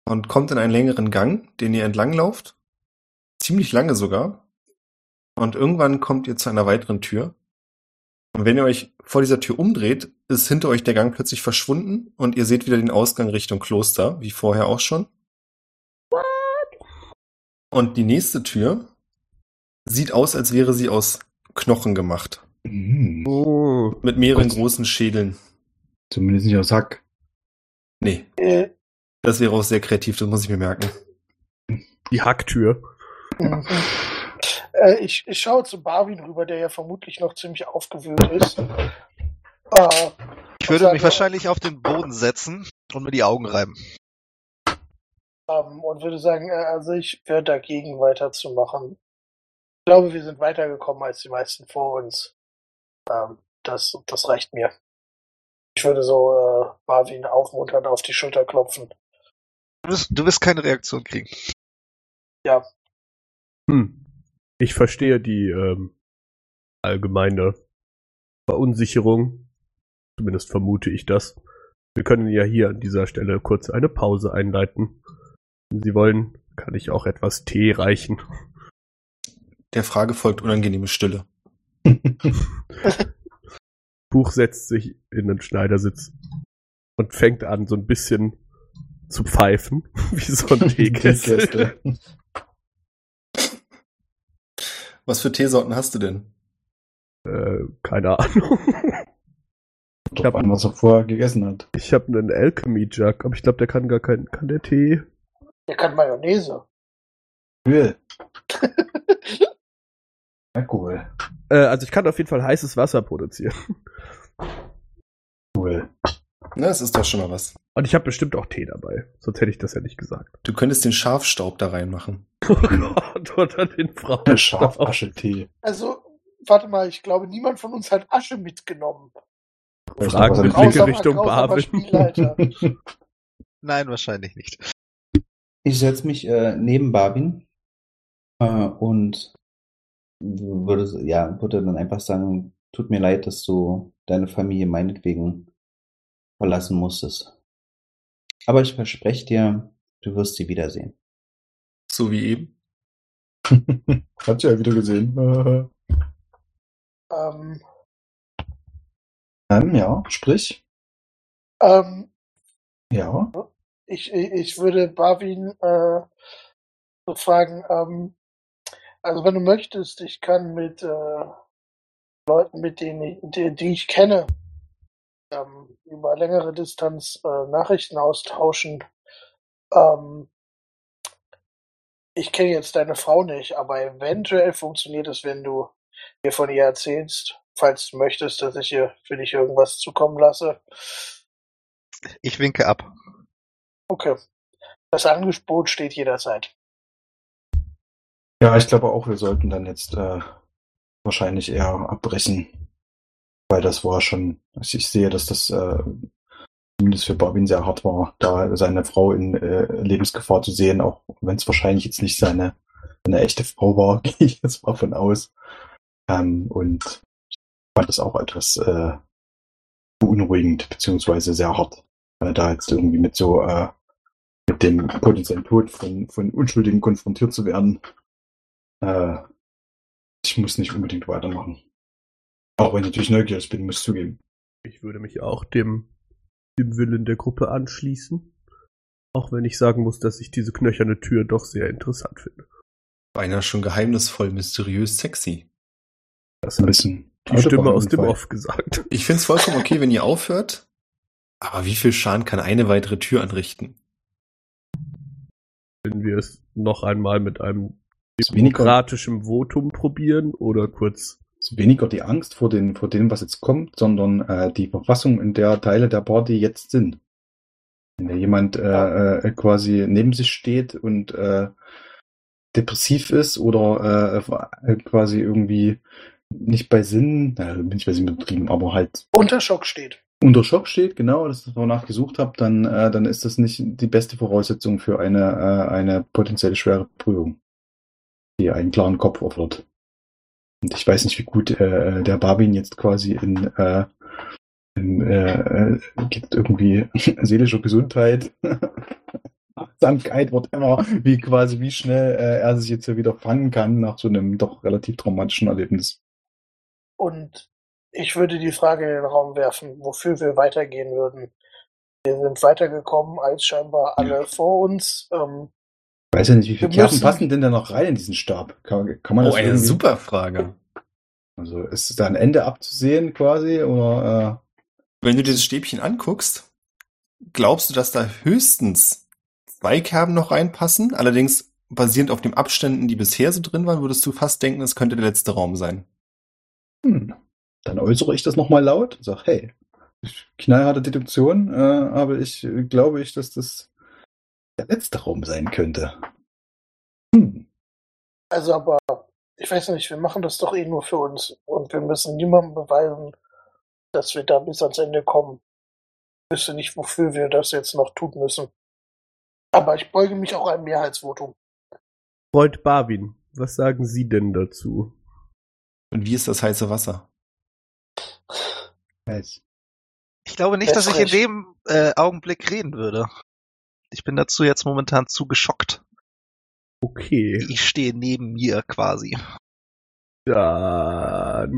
und kommt in einen längeren Gang, den ihr entlanglauft. Ziemlich lange sogar. Und irgendwann kommt ihr zu einer weiteren Tür. Und wenn ihr euch vor dieser Tür umdreht, ist hinter euch der Gang plötzlich verschwunden und ihr seht wieder den Ausgang Richtung Kloster, wie vorher auch schon. Und die nächste Tür sieht aus, als wäre sie aus Knochen gemacht. Mhm. Oh. Mit mehreren Was? großen Schädeln. Zumindest nicht aus Hack. Nee, Äh, das wäre auch sehr kreativ, das muss ich mir merken. Die Hacktür. mhm. äh, ich, ich schaue zu Barwin rüber, der ja vermutlich noch ziemlich aufgewühlt ist. Äh, Ich würde mich wahrscheinlich auf den Boden setzen und mir die Augen reiben. Ähm, und würde sagen, äh, also ich wäre dagegen weiterzumachen. Ich glaube, wir sind weitergekommen als die meisten vor uns. Ähm, das, das reicht mir. Ich würde so äh, Barwin aufmunternd auf die Schulter klopfen. Du wirst, du wirst keine Reaktion kriegen. Hm. Ich verstehe die ähm, allgemeine Verunsicherung. Zumindest vermute ich das. Wir können ja hier an dieser Stelle kurz eine Pause einleiten. Wenn Sie wollen, kann ich auch etwas Tee reichen. Der Frage folgt unangenehme Stille. Buch setzt sich in den Schneidersitz und fängt an, so ein bisschen zu pfeifen, wie so ein Teekessel. Was für Teesorten hast du denn? äh, keine Ahnung. Drauf an, was er vorher gegessen hat. Ich habe einen Alchemy Jug, aber ich glaube, der kann gar keinen. Kann der Tee? Der kann Mayonnaise. Öl. Alkohol. Äh, also ich kann auf jeden Fall heißes Wasser produzieren. Öl. Na, es ist doch schon mal was. Und ich habe bestimmt auch Tee dabei. Sonst hätte ich das ja nicht gesagt. Du könntest den Schafstaub da reinmachen. Oh Gott, oder den Frauen. Schafasche-Tee. Also, warte mal, ich glaube, niemand von uns hat Asche mitgenommen. Fragen mit Blicke Richtung. Spielleiter. Nein, wahrscheinlich nicht. Ich setze mich äh, neben Barwin äh, und würde, ja, würde dann einfach sagen, tut mir leid, dass du deine Familie meinetwegen verlassen musstest. Aber ich verspreche dir, du wirst sie wiedersehen. So wie eben. Habt ihr ja wieder gesehen. ähm, ähm, ja, sprich. ähm, Ja. Ich, ich würde Barwin äh, so fragen, ähm, also wenn du möchtest, ich kann mit äh, Leuten, mit denen ich, die, die ich kenne, ähm, über längere Distanz äh, Nachrichten austauschen. Ähm, ich kenne jetzt deine Frau nicht, aber eventuell funktioniert es, wenn du mir von ihr erzählst, falls du möchtest, dass ich ihr für dich irgendwas zukommen lasse. Ich winke ab. Okay. Das Angebot steht jederzeit. Ja, ich glaube auch, wir sollten dann jetzt äh, wahrscheinlich eher abbrechen. Weil das war schon, also ich sehe, dass das äh, zumindest für Barbin sehr hart war, da seine Frau in äh, Lebensgefahr zu sehen, auch wenn es wahrscheinlich jetzt nicht seine, seine echte Frau war, gehe ich jetzt mal von aus. Ähm, und ich fand das auch etwas äh, beunruhigend, beziehungsweise sehr hart, äh, da jetzt irgendwie mit so äh, mit dem potenziellen Tod von, von Unschuldigen konfrontiert zu werden. Äh, ich muss nicht unbedingt weitermachen. Auch wenn ich natürlich neugierig bin, muss ich zugeben. Ich würde mich auch dem, dem Willen der Gruppe anschließen. Auch wenn ich sagen muss, dass ich diese knöcherne Tür doch sehr interessant finde. Beinahe schon geheimnisvoll, mysteriös, sexy. Das Ein hat bisschen. die Stimme aus dem. Off gesagt. Ich find's vollkommen okay, wenn ihr aufhört. Aber wie viel Schaden kann eine weitere Tür anrichten? Wenn wir es noch einmal mit einem demokratischen Votum probieren oder kurz. ist weniger die Angst vor, den, vor dem, was jetzt kommt, sondern äh, die Verfassung, in der Teile der Party jetzt sind. Wenn da jemand äh, äh, quasi neben sich steht und äh, depressiv ist oder äh, quasi irgendwie nicht bei Sinn, na, bin ich bei Sinn betrieben, aber halt Unter Schock steht. Unter Schock steht, genau, das wonach gesucht habe, dann, äh, dann ist das nicht die beste Voraussetzung für eine, äh, eine potenziell schwere Prüfung, die einen klaren Kopf erfordert. Und ich weiß nicht, wie gut äh, der Barbin jetzt quasi in, äh, in äh, äh, gibt irgendwie seelischer Gesundheit, Achtsamkeit, whatever, wie quasi, wie schnell äh, er sich jetzt hier wieder fangen kann nach so einem doch relativ traumatischen Erlebnis. Und ich würde die Frage in den Raum werfen, wofür wir weitergehen würden. Wir sind weitergekommen als scheinbar alle vor uns. Ähm, Ich weiß ja nicht, wie viele müssen- passen denn da noch rein in diesen Stab? Kann, kann man Oh, das eine irgendwie, super Frage. Also ist da ein Ende abzusehen quasi oder Wenn du dieses Stäbchen anguckst, glaubst du, dass da höchstens zwei Kerben noch reinpassen? Allerdings basierend auf den Abständen, die bisher so drin waren, würdest du fast denken, es könnte der letzte Raum sein. äh, hm, dann äußere ich das nochmal laut und sag, hey, knallharte Deduktion, äh, aber ich glaube ich, dass das der letzte Raum sein könnte. Hm. also aber, ich weiß nicht, wir machen das doch eh nur für uns. Und wir müssen niemandem beweisen, dass wir da bis ans Ende kommen. Ich wüsste nicht, wofür wir das jetzt noch tun müssen. Aber ich beuge mich auch einem Mehrheitsvotum. Freund Barwin, was sagen Sie denn dazu? Und wie ist das heiße Wasser? Ich glaube nicht, Wer dass ich in dem äh, Augenblick reden würde. Ich bin dazu jetzt momentan zu geschockt. Okay, Ich stehe neben mir quasi. dann...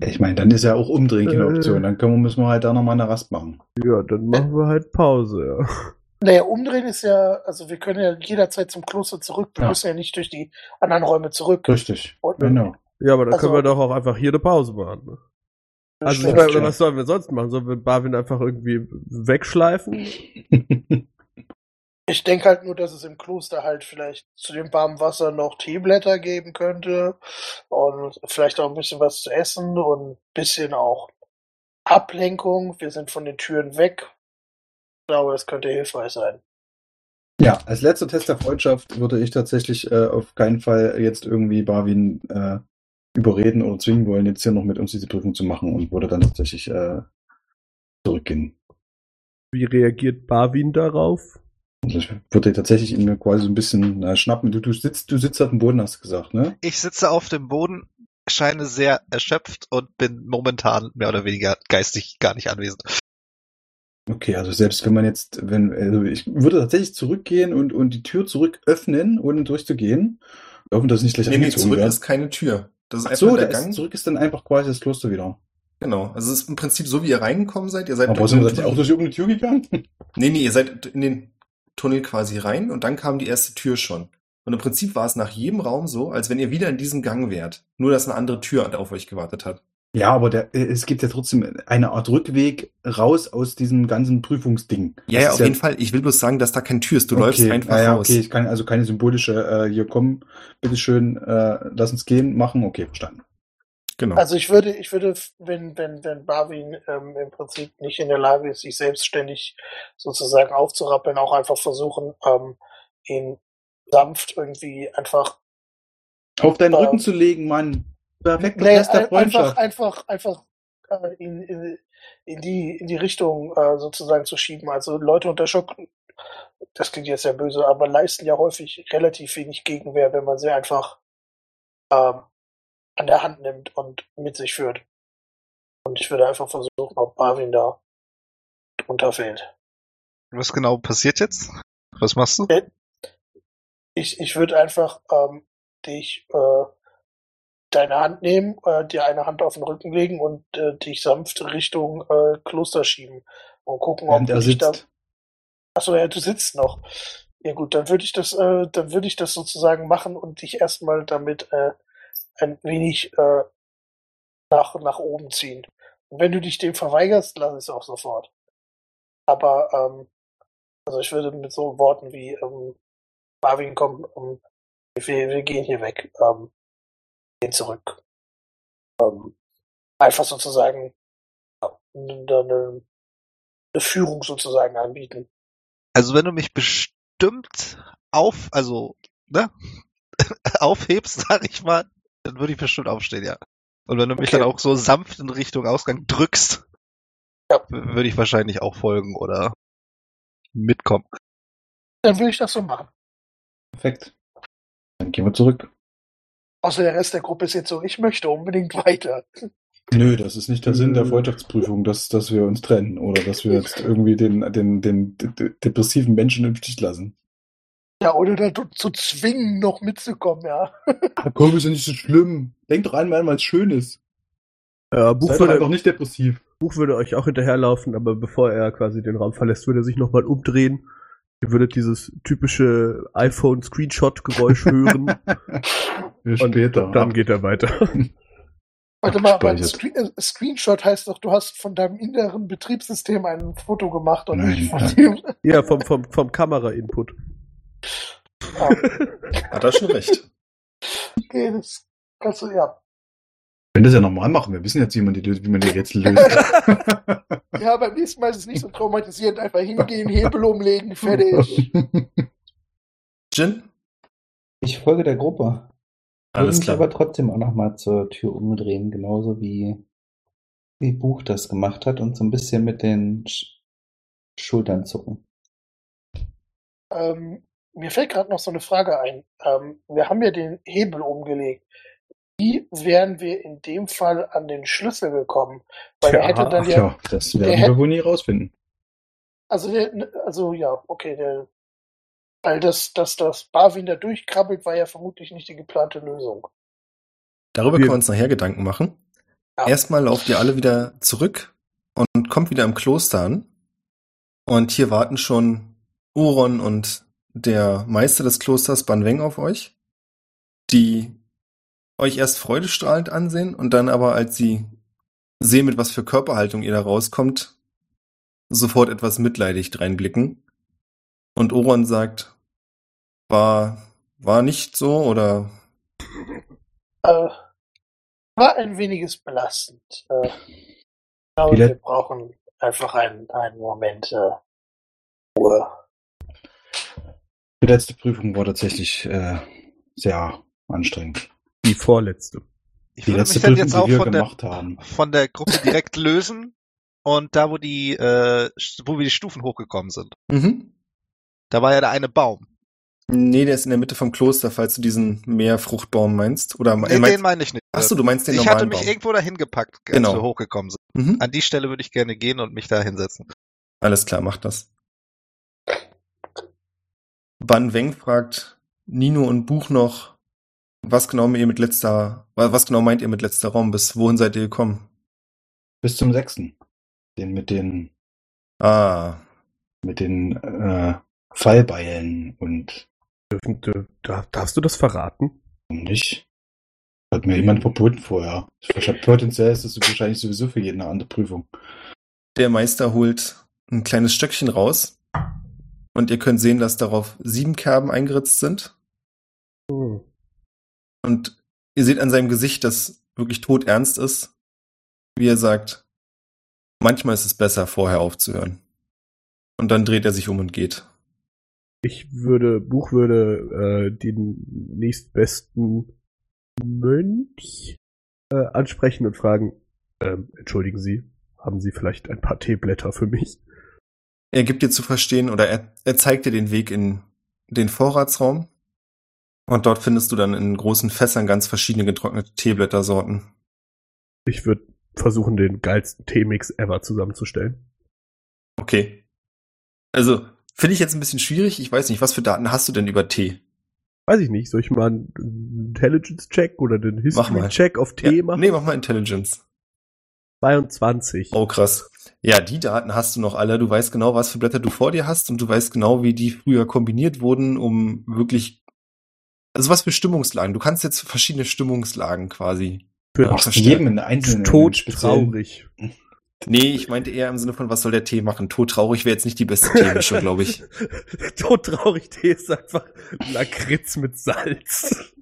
Ich meine, dann ist ja auch Umdrehen keine Äh. Option. Dann können wir, müssen wir halt da nochmal eine Rast machen. Ja, dann machen wir halt Pause, ja. Naja, umdrehen ist ja, also wir können ja jederzeit zum Kloster zurück. Wir Ja. müssen ja nicht durch die anderen Räume zurück. Richtig. Und, Genau. Ja, aber dann Also- können wir doch auch einfach hier eine Pause machen. Ne? Also, ich Stimmt, meine, ja. was sollen wir sonst machen? Sollen wir Barwin einfach irgendwie wegschleifen? Ich denke halt nur, dass es im Kloster halt vielleicht zu dem warmen Wasser noch Teeblätter geben könnte und vielleicht auch ein bisschen was zu essen und ein bisschen auch Ablenkung. Wir sind von den Türen weg. Ich glaube, das könnte hilfreich sein. Ja, als letzter Test der Freundschaft würde ich tatsächlich äh, auf keinen Fall jetzt irgendwie Barwin äh, überreden oder zwingen wollen, jetzt hier noch mit uns diese Prüfung zu machen und würde dann tatsächlich äh, zurückgehen. Wie reagiert Barwin darauf? Ich würde tatsächlich ihn mir quasi so ein bisschen äh, schnappen. Du, du sitzt, du sitzt auf dem Boden, hast du gesagt, ne? Ich sitze auf dem Boden, scheine sehr erschöpft und bin momentan mehr oder weniger geistig gar nicht anwesend. Okay, also selbst wenn man jetzt, wenn, also ich würde tatsächlich zurückgehen und, und die Tür zurück öffnen, ohne durchzugehen. Wir hoffen, dass nicht gleich Nee, nee, angezogen zurück wird. ist keine Tür. Das ist so, der da Gang. zurück ist dann einfach quasi das Kloster wieder. Genau. Also es ist im Prinzip so, wie ihr reingekommen seid. Ihr seid Aber sind wir jetzt auch durch irgendeine Tür gegangen? Nee, nee, ihr seid in den Tunnel quasi rein und dann kam die erste Tür schon. Und im Prinzip war es nach jedem Raum so, als wenn ihr wieder in diesem Gang wärt. Nur, dass eine andere Tür auf euch gewartet hat. Ja, aber der, äh, es gibt ja trotzdem eine Art Rückweg raus aus diesem ganzen Prüfungsding. Ja, ja, auf jeden Fall. Ich will bloß sagen, dass da keine Tür ist. Du läufst okay, einfach ah, ja, raus. Okay, ich kann also keine symbolische, äh, hier komm, bitteschön, äh, lass uns gehen, machen. Okay, verstanden. Genau. Also ich würde, ich würde, wenn, wenn, wenn Barwin ähm, im Prinzip nicht in der Lage ist, sich selbstständig sozusagen aufzurappeln, auch einfach versuchen, ähm, ihn sanft irgendwie einfach Auf deinen Ähm, Rücken zu legen, Mann. Nee, Test der ein- einfach, Freundschaft. einfach, einfach äh, in, in, in die in die Richtung äh, sozusagen zu schieben. Also Leute unter Schock, das klingt jetzt sehr böse, aber leisten ja häufig relativ wenig Gegenwehr, wenn man sie einfach ähm, an der Hand nimmt und mit sich führt. Und ich würde einfach versuchen, ob Marvin da drunter fällt. Was genau passiert jetzt? Was machst du? Ich, ich würde einfach ähm, dich äh, deine Hand nehmen, äh, dir eine Hand auf den Rücken legen und äh, dich sanft Richtung äh, Kloster schieben und gucken, ob Während er dich da. sitzt. Achso, ja, du sitzt noch. Ja gut, dann würde ich das, äh, dann würde ich das sozusagen machen und dich erstmal damit äh, ein wenig äh, nach, nach oben ziehen. Und wenn du dich dem verweigerst, lass es auch sofort. Aber ähm, also ich würde mit so Worten wie ähm, Marvin komm, ähm, wir, wir gehen hier weg, ähm, zurück. Ähm, einfach sozusagen eine, eine, eine Führung sozusagen anbieten. Also wenn du mich bestimmt auf, also, ne, aufhebst, sag ich mal, dann würde ich bestimmt aufstehen, ja. Und wenn du mich Okay. dann auch so sanft in Richtung Ausgang drückst, Ja. würde ich wahrscheinlich auch folgen oder mitkommen. Dann würde ich das so machen. Perfekt. Dann gehen wir zurück. Außer der Rest der Gruppe ist jetzt so, ich möchte unbedingt weiter. Nö, das ist nicht der Sinn der Freundschaftsprüfung, dass, dass wir uns trennen oder dass wir jetzt irgendwie den, den, den, de- depressiven Menschen im Stich lassen. Ja, oder dazu zu zwingen, noch mitzukommen, ja. Ah, komm, ist ja nicht so schlimm. Denk doch einmal, weil es schön ist. Äh, Buch, Sei doch würde, einfach nicht depressiv. Buch würde euch auch hinterherlaufen, aber bevor er quasi den Raum verlässt, würde er sich nochmal umdrehen. Ihr würdet dieses typische iPhone-Screenshot-Geräusch hören. Für und später. dann geht er weiter. Warte mal, aber. Screen, äh, Screenshot heißt doch, du hast von deinem inneren Betriebssystem ein Foto gemacht und nicht von ja. dem. ja, vom, vom, vom Kamera-Input. Ja, Hat er schon recht. okay, das kannst du, ja. Wir können das ja normal machen. Wir wissen jetzt, wie man die, wie man die Rätsel löst. Ja, beim nächsten Mal ist es nicht so traumatisierend. Einfach hingehen, Hebel umlegen, fertig. Jin? Ich folge der Gruppe. Würde Alles mich klar. aber trotzdem auch nochmal zur Tür umdrehen, genauso wie, wie Buch das gemacht hat und so ein bisschen mit den Sch Schultern zucken. Ähm, mir fällt gerade noch so eine Frage ein. Ähm, wir haben ja den Hebel umgelegt. Wie wären wir in dem Fall an den Schlüssel gekommen? Weil er Tja, hätte dann ja, Tja, das werden hätte- wir wohl nie rausfinden. also, der, also ja, okay, der, weil das, dass das Barwin da durchkrabbelt, war ja vermutlich nicht die geplante Lösung. Darüber Wir- können wir uns nachher Gedanken machen. Ja. Erstmal lauft ihr alle wieder zurück und kommt wieder im Kloster an. Und hier warten schon Uron und der Meister des Klosters Banweng auf euch, die euch erst freudestrahlend ansehen und dann aber, als sie sehen, mit was für Körperhaltung ihr da rauskommt, sofort etwas mitleidig reinblicken. Und Oron sagt, war, war nicht so oder Äh, war ein weniges belastend. Äh, ich glaube, Viele- wir brauchen einfach einen, einen Moment äh, Ruhe. Die letzte Prüfung war tatsächlich äh, sehr anstrengend. Die vorletzte. Ich Die würde mich dann jetzt die auch wir von der, gemacht haben. von der Gruppe direkt lösen und da, wo die, äh, wo wir die Stufen hochgekommen sind. mhm. Da war ja der eine Baum. Nee, der ist in der Mitte vom Kloster, falls du diesen Meerfruchtbaum meinst. Oder Nee, meinst, den meine ich nicht. Ach so, du meinst den ich normalen hatte mich Baum. irgendwo dahin gepackt, als Genau. wir hochgekommen sind. Mhm. An die Stelle würde ich gerne gehen und mich da hinsetzen. Alles klar, mach das. Ban Weng fragt Nino und Buch noch, was genau ihr mit letzter, was genau meint ihr mit letzter Raum? Bis wohin seid ihr gekommen? Bis zum sechsten. Den mit den, Ah, mit den äh, Fallbeilen und Dürfen, dür- darf, darfst du das verraten? nicht. Hat mir jemand verboten vorher. Ich hab Potenziell ist das wahrscheinlich sowieso für jeden eine andere Prüfung. der Meister holt ein kleines Stöckchen raus und ihr könnt sehen, dass darauf sieben Kerben eingeritzt sind. Hm. Und ihr seht an seinem Gesicht, dass wirklich todernst ist, wie er sagt, manchmal ist es besser, vorher aufzuhören. Und dann dreht er sich um und geht. Ich würde, Buch würde äh, den nächstbesten Mönch äh, ansprechen und fragen, ähm, entschuldigen Sie, haben Sie vielleicht ein paar Teeblätter für mich? Er gibt dir zu verstehen oder er, er zeigt dir den Weg in den Vorratsraum. Und dort findest du dann in großen Fässern ganz verschiedene getrocknete Teeblättersorten. Ich würde versuchen, den geilsten Teemix ever zusammenzustellen. Okay. Also, finde ich jetzt ein bisschen schwierig. Ich weiß nicht, was für Daten hast du denn über Tee? Weiß ich nicht, soll ich mal einen Intelligence-Check oder den. History-Check auf Tee Ja, machen? nee, mach mal Intelligence. 22. Oh, krass. Ja, die Daten hast du noch alle. Du weißt genau, was für Blätter du vor dir hast und du weißt genau, wie die früher kombiniert wurden, um wirklich. Also was für Stimmungslagen. Du kannst jetzt verschiedene Stimmungslagen quasi. Für Ja, jedem einen einzelnen tot traurig. Nee, ich meinte eher im Sinne von, was soll der Tee machen? Todtraurig wäre jetzt nicht die beste Teemischung, glaube ich. tot traurig Tee ist einfach Lakritz mit Salz.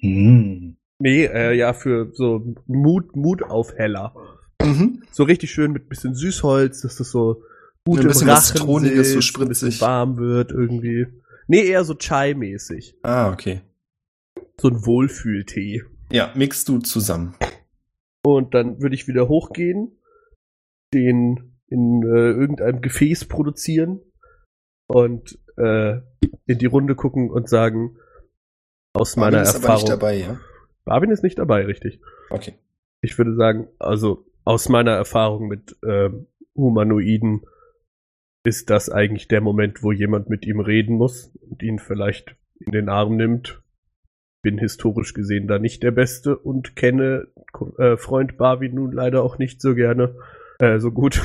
Hm. Nee, äh, ja, für so Mut, Mutaufheller. Mhm. So richtig schön mit bisschen Süßholz, dass das so gut Ein im bisschen was Zitroniges, so ein spritzig. warm wird irgendwie. Nee, eher so Chai-mäßig. Ah, okay. So ein Wohlfühltee. Ja, mixt du zusammen. Und dann würde ich wieder hochgehen, den in äh, irgendeinem Gefäß produzieren und äh, in die Runde gucken und sagen, aus Marvin meiner ist aber Erfahrung. nicht dabei, ja? Barwin ist nicht dabei, richtig. Okay. Ich würde sagen, also aus meiner Erfahrung mit ähm, Humanoiden ist das eigentlich der Moment, wo jemand mit ihm reden muss und ihn vielleicht in den Arm nimmt. Bin historisch gesehen da nicht der Beste und kenne äh, Freund Barwin nun leider auch nicht so gerne, äh, so gut.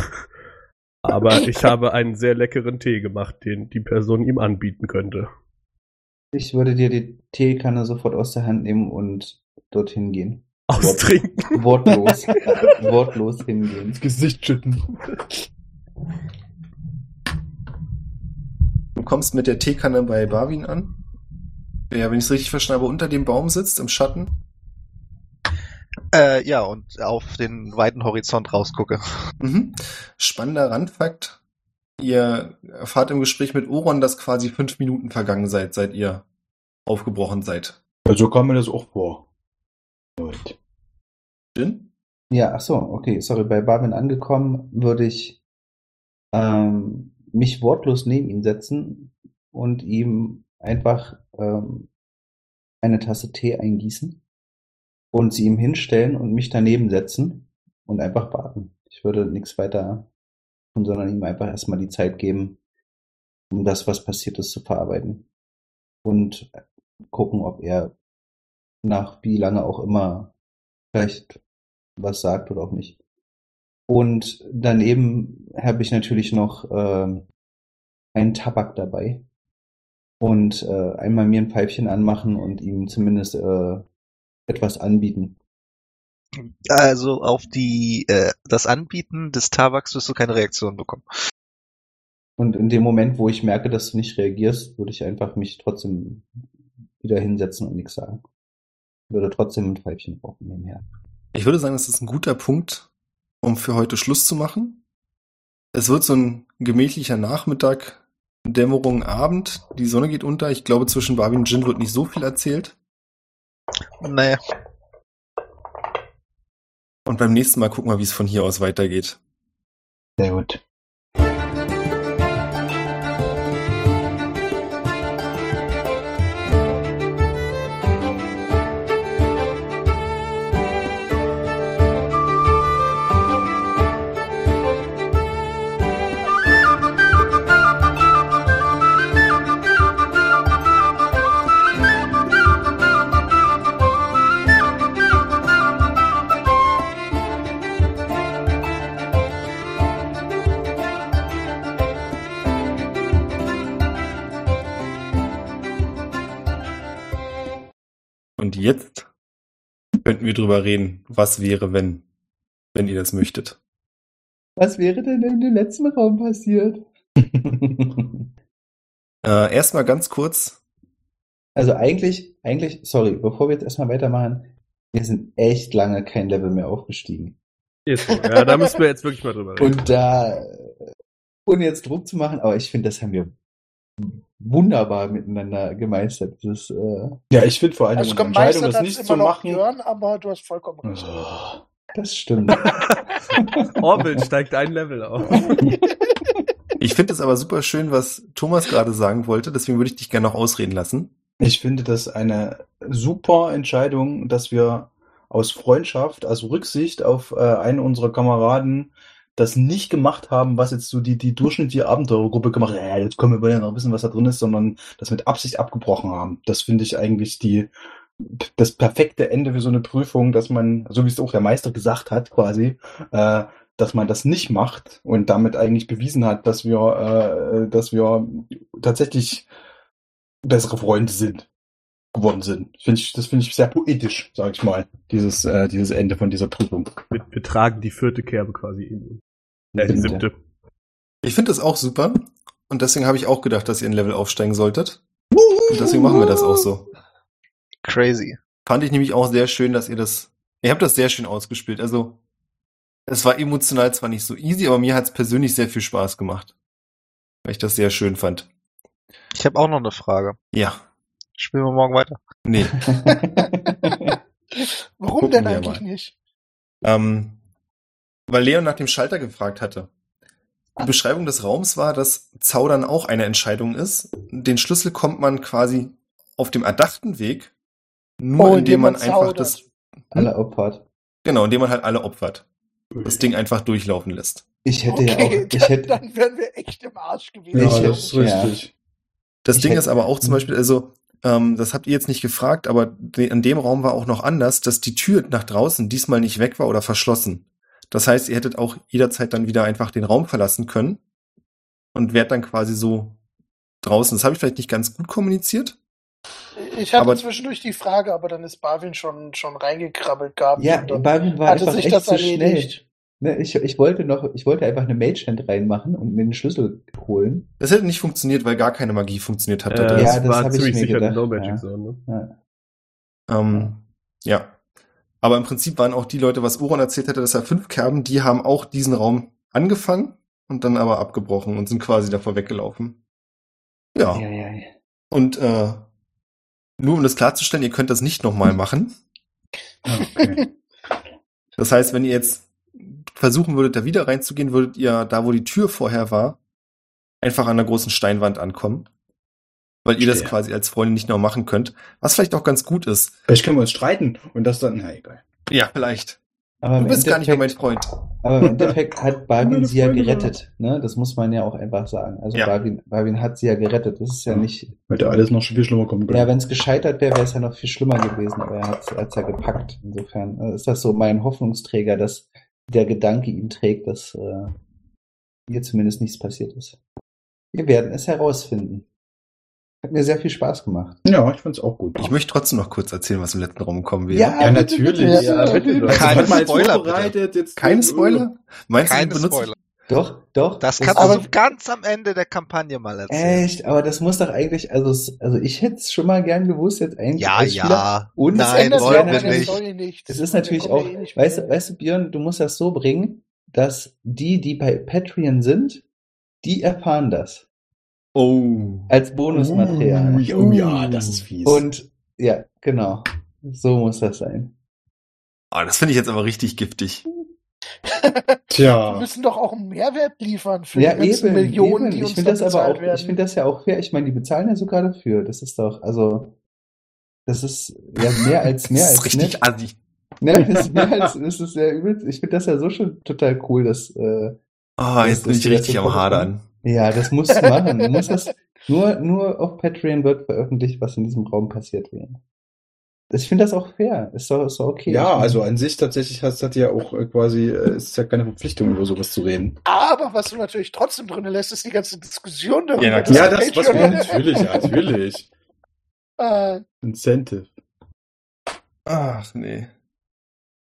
Aber ich habe einen sehr leckeren Tee gemacht, den die Person ihm anbieten könnte. Ich würde dir die Teekanne sofort aus der Hand nehmen und dorthin gehen. Austrinken. Wortlos. Wortlos hingehen. ins Gesicht schütten. Du kommst mit der Teekanne bei Barwin an. Der, wenn ich es richtig verstanden habe, unter dem Baum sitzt, im Schatten. Äh, ja, und auf den weiten Horizont rausgucke. Mhm. Spannender Randfakt. Ihr erfahrt im Gespräch mit Oron, dass quasi fünf Minuten vergangen seid, seit ihr aufgebrochen seid. Also kam mir das auch vor. Jin? Ja, ach so, okay, sorry. Bei Barwin angekommen würde ich ähm, mich wortlos neben ihn setzen und ihm einfach ähm, eine Tasse Tee eingießen und sie ihm hinstellen und mich daneben setzen und einfach warten. Ich würde nichts weiter tun, sondern ihm einfach erstmal die Zeit geben, um das, was passiert ist, zu verarbeiten. Und gucken, ob er nach wie lange auch immer vielleicht was sagt oder auch nicht. Und daneben habe ich natürlich noch ähm, einen Tabak dabei und äh, einmal mir ein Pfeifchen anmachen und ihm zumindest äh, etwas anbieten. Also auf die äh, das Anbieten des Tabaks wirst du keine Reaktion bekommen. Und in dem Moment, wo ich merke, dass du nicht reagierst, würde ich einfach mich trotzdem wieder hinsetzen und nichts sagen. Würde trotzdem ein Pfeifchen rauchen nebenher. Ich würde sagen, das ist ein guter Punkt, um für heute Schluss zu machen. Es wird so ein gemächlicher Nachmittag, Dämmerung, Abend. Die Sonne geht unter. Ich glaube, zwischen Barbie und Jin wird nicht so viel erzählt. Naja, Und beim nächsten Mal gucken wir, wie es von hier aus weitergeht. Sehr gut. Und jetzt könnten wir drüber reden, was wäre, wenn, wenn ihr das möchtet. Was wäre denn in dem letzten Raum passiert? Äh, erstmal ganz kurz. Also eigentlich, eigentlich, sorry, bevor wir jetzt erstmal weitermachen, wir sind echt lange kein Level mehr aufgestiegen. Ist so. Ja, da müssen wir jetzt wirklich mal drüber reden. Und da, ohne jetzt Druck zu machen, aber ich finde, das haben wir wunderbar miteinander gemeistert. Das, äh, Ja, ich finde vor allem Also die Entscheidung, das nicht immer zu noch machen. Björn, aber du hast vollkommen recht. Oh. das stimmt. Orwell steigt ein Level auf. Ich finde es aber super schön, was Thomas gerade sagen wollte, deswegen würde ich dich gerne noch ausreden lassen. Ich finde das eine super Entscheidung, dass wir aus Freundschaft, also Rücksicht auf äh, einen unserer Kameraden das nicht gemacht haben, was jetzt so die, die durchschnittliche Abenteurergruppe gemacht hat. Ja, jetzt können wir ja noch wissen, was da drin ist, sondern das mit Absicht abgebrochen haben. Das finde ich eigentlich die, das perfekte Ende für so eine Prüfung, dass man, so wie es auch der Meister gesagt hat, quasi, äh, dass man das nicht macht und damit eigentlich bewiesen hat, dass wir, äh, dass wir tatsächlich bessere Freunde sind geworden sind. Finde ich, das finde ich sehr poetisch, sage ich mal, dieses, äh, dieses Ende von dieser Prüfung. Wir, wir tragen die vierte Kerbe quasi in. Äh, Stimmt, siebte. Ich finde das auch super und deswegen habe ich auch gedacht, dass ihr ein Level aufsteigen solltet. Und deswegen machen wir das auch so. crazy. Fand ich nämlich auch sehr schön, dass ihr das, ihr habt das sehr schön ausgespielt. Also, es war emotional zwar nicht so easy, aber mir hat es persönlich sehr viel Spaß gemacht. Weil ich das sehr schön fand. Ich habe auch noch eine Frage. Ja, Spielen wir morgen weiter. nee. Warum Gucken denn eigentlich nicht? Ähm, weil Leon nach dem Schalter gefragt hatte. Die Beschreibung des Raums war, dass Zaudern auch eine Entscheidung ist. Den Schlüssel kommt man quasi auf dem erdachten Weg Nur Oh, indem man man einfach das, Alle opfert. genau, indem man halt alle opfert. Das Ding einfach durchlaufen lässt. Ich hätte ja auch, Okay, ich dann, hätte, dann wären wir echt im Arsch gewesen. Ja, Ich hätte- das ist richtig. Das Ich Ding hätte- ist aber auch zum Hm. Beispiel, also, ähm, das habt ihr jetzt nicht gefragt, aber in dem Raum war auch noch anders, dass die Tür nach draußen diesmal nicht weg war oder verschlossen. Das heißt, ihr hättet auch jederzeit dann wieder einfach den Raum verlassen können und wärt dann quasi so draußen. Das habe ich vielleicht nicht ganz gut kommuniziert. Ich hatte Aber- zwischendurch die Frage, aber dann ist Barwin schon, schon reingekrabbelt gehabt. ja, Barwin war hatte einfach sich echt das zu schnell. erledigt. Ne, ich, ich wollte noch, ich wollte einfach eine Mage-Hand reinmachen und mir den Schlüssel holen. Das hätte nicht funktioniert, weil gar keine Magie funktioniert hat. da Äh, drin. Ja, das das war hab ich ziemlich mir sicher eine gedacht, No-Magic ja. Zone. Ne? Ja. Ähm, ja. Aber im Prinzip waren auch die Leute, was Oron erzählt hatte, dass er fünf Kerben, die haben auch diesen Raum angefangen und dann aber abgebrochen und sind quasi davor weggelaufen. Ja. Ja, ja, ja. Und äh, nur um das klarzustellen, ihr könnt das nicht nochmal machen. Okay. Das heißt, wenn ihr jetzt versuchen würdet, da wieder reinzugehen, würdet ihr da, wo die Tür vorher war, einfach an der großen Steinwand ankommen. Weil ihr das Verstehe. quasi als Freunde nicht noch machen könnt. Was vielleicht auch ganz gut ist. Vielleicht können wir uns streiten und das dann, na egal. Ja, vielleicht. Aber Du im bist gar nicht mehr mein Endeffekt- Freund. Aber im Endeffekt hat Barwin sie ja gerettet. Ne? Das muss man ja auch einfach sagen. Also Ja. Barwin, Barwin hat sie ja gerettet. Das ist ja Ja. nicht. Hätte alles noch viel schlimmer kommen können. Ja, wenn es gescheitert wäre, wäre es ja noch viel schlimmer gewesen. Aber er hat es ja gepackt. Insofern äh, ist das so mein Hoffnungsträger, dass der Gedanke ihn trägt, dass äh, hier zumindest nichts passiert ist. Wir werden es herausfinden. Hat mir sehr viel Spaß gemacht. ja, ich fand's auch gut. Ich möchte trotzdem noch kurz erzählen, was im letzten Raum kommen wäre. Ja, ja, bitte, natürlich. Ja, bitte. Also, jetzt Spoiler, vorbereitet, Jetzt Kein Spoiler? Meinst du, Keine du benutzt Spoiler. Doch, doch. Das es- kannst aber- du ganz am Ende der Kampagne mal erzählen. Echt, aber das muss doch eigentlich, also, es- also ich hätte es schon mal gern gewusst, jetzt eigentlich. Ja, ja. Und Das Nein, ja wollen wir nicht. Nichts. Es ist natürlich auch, eh nicht weißt, du- weißt du, Björn, du musst das so bringen, dass die, die bei Patreon sind, die erfahren das. Oh. Als Bonusmaterial. Ui, oh ja, das ist fies. Und, ja, genau. So muss das sein. Ah, das finde ich jetzt aber richtig giftig. Wir Tja. müssen doch auch einen Mehrwert liefern für Ja, die ganzen eben, Millionen, eben. die Ich uns das aber bezahlt auch, werden. ich finde das ja auch fair. Ich meine, die bezahlen ja sogar dafür. Das ist doch, also, das ist ja mehr als, mehr das als ist richtig nett. assi. Ne, das ist mehr als, das ist ja übel. Ich finde das ja so schon total cool, dass, äh, Ah, Das jetzt bin ich die richtig am Hadern. Ja, das musst du machen. Du musst das, nur, nur auf Patreon wird veröffentlicht, was in diesem Raum passiert wäre. Ich finde das auch fair. Ist doch, ist doch okay. Ja, also an sich tatsächlich hast hat ja auch äh, quasi, äh, ist ja keine Verpflichtung, über sowas zu reden. Aber was du natürlich trotzdem drin lässt, ist die ganze Diskussion darüber. Ja, klar. Ja, das, was Patreon- natürlich, natürlich. Äh, Incentive. Ach, nee.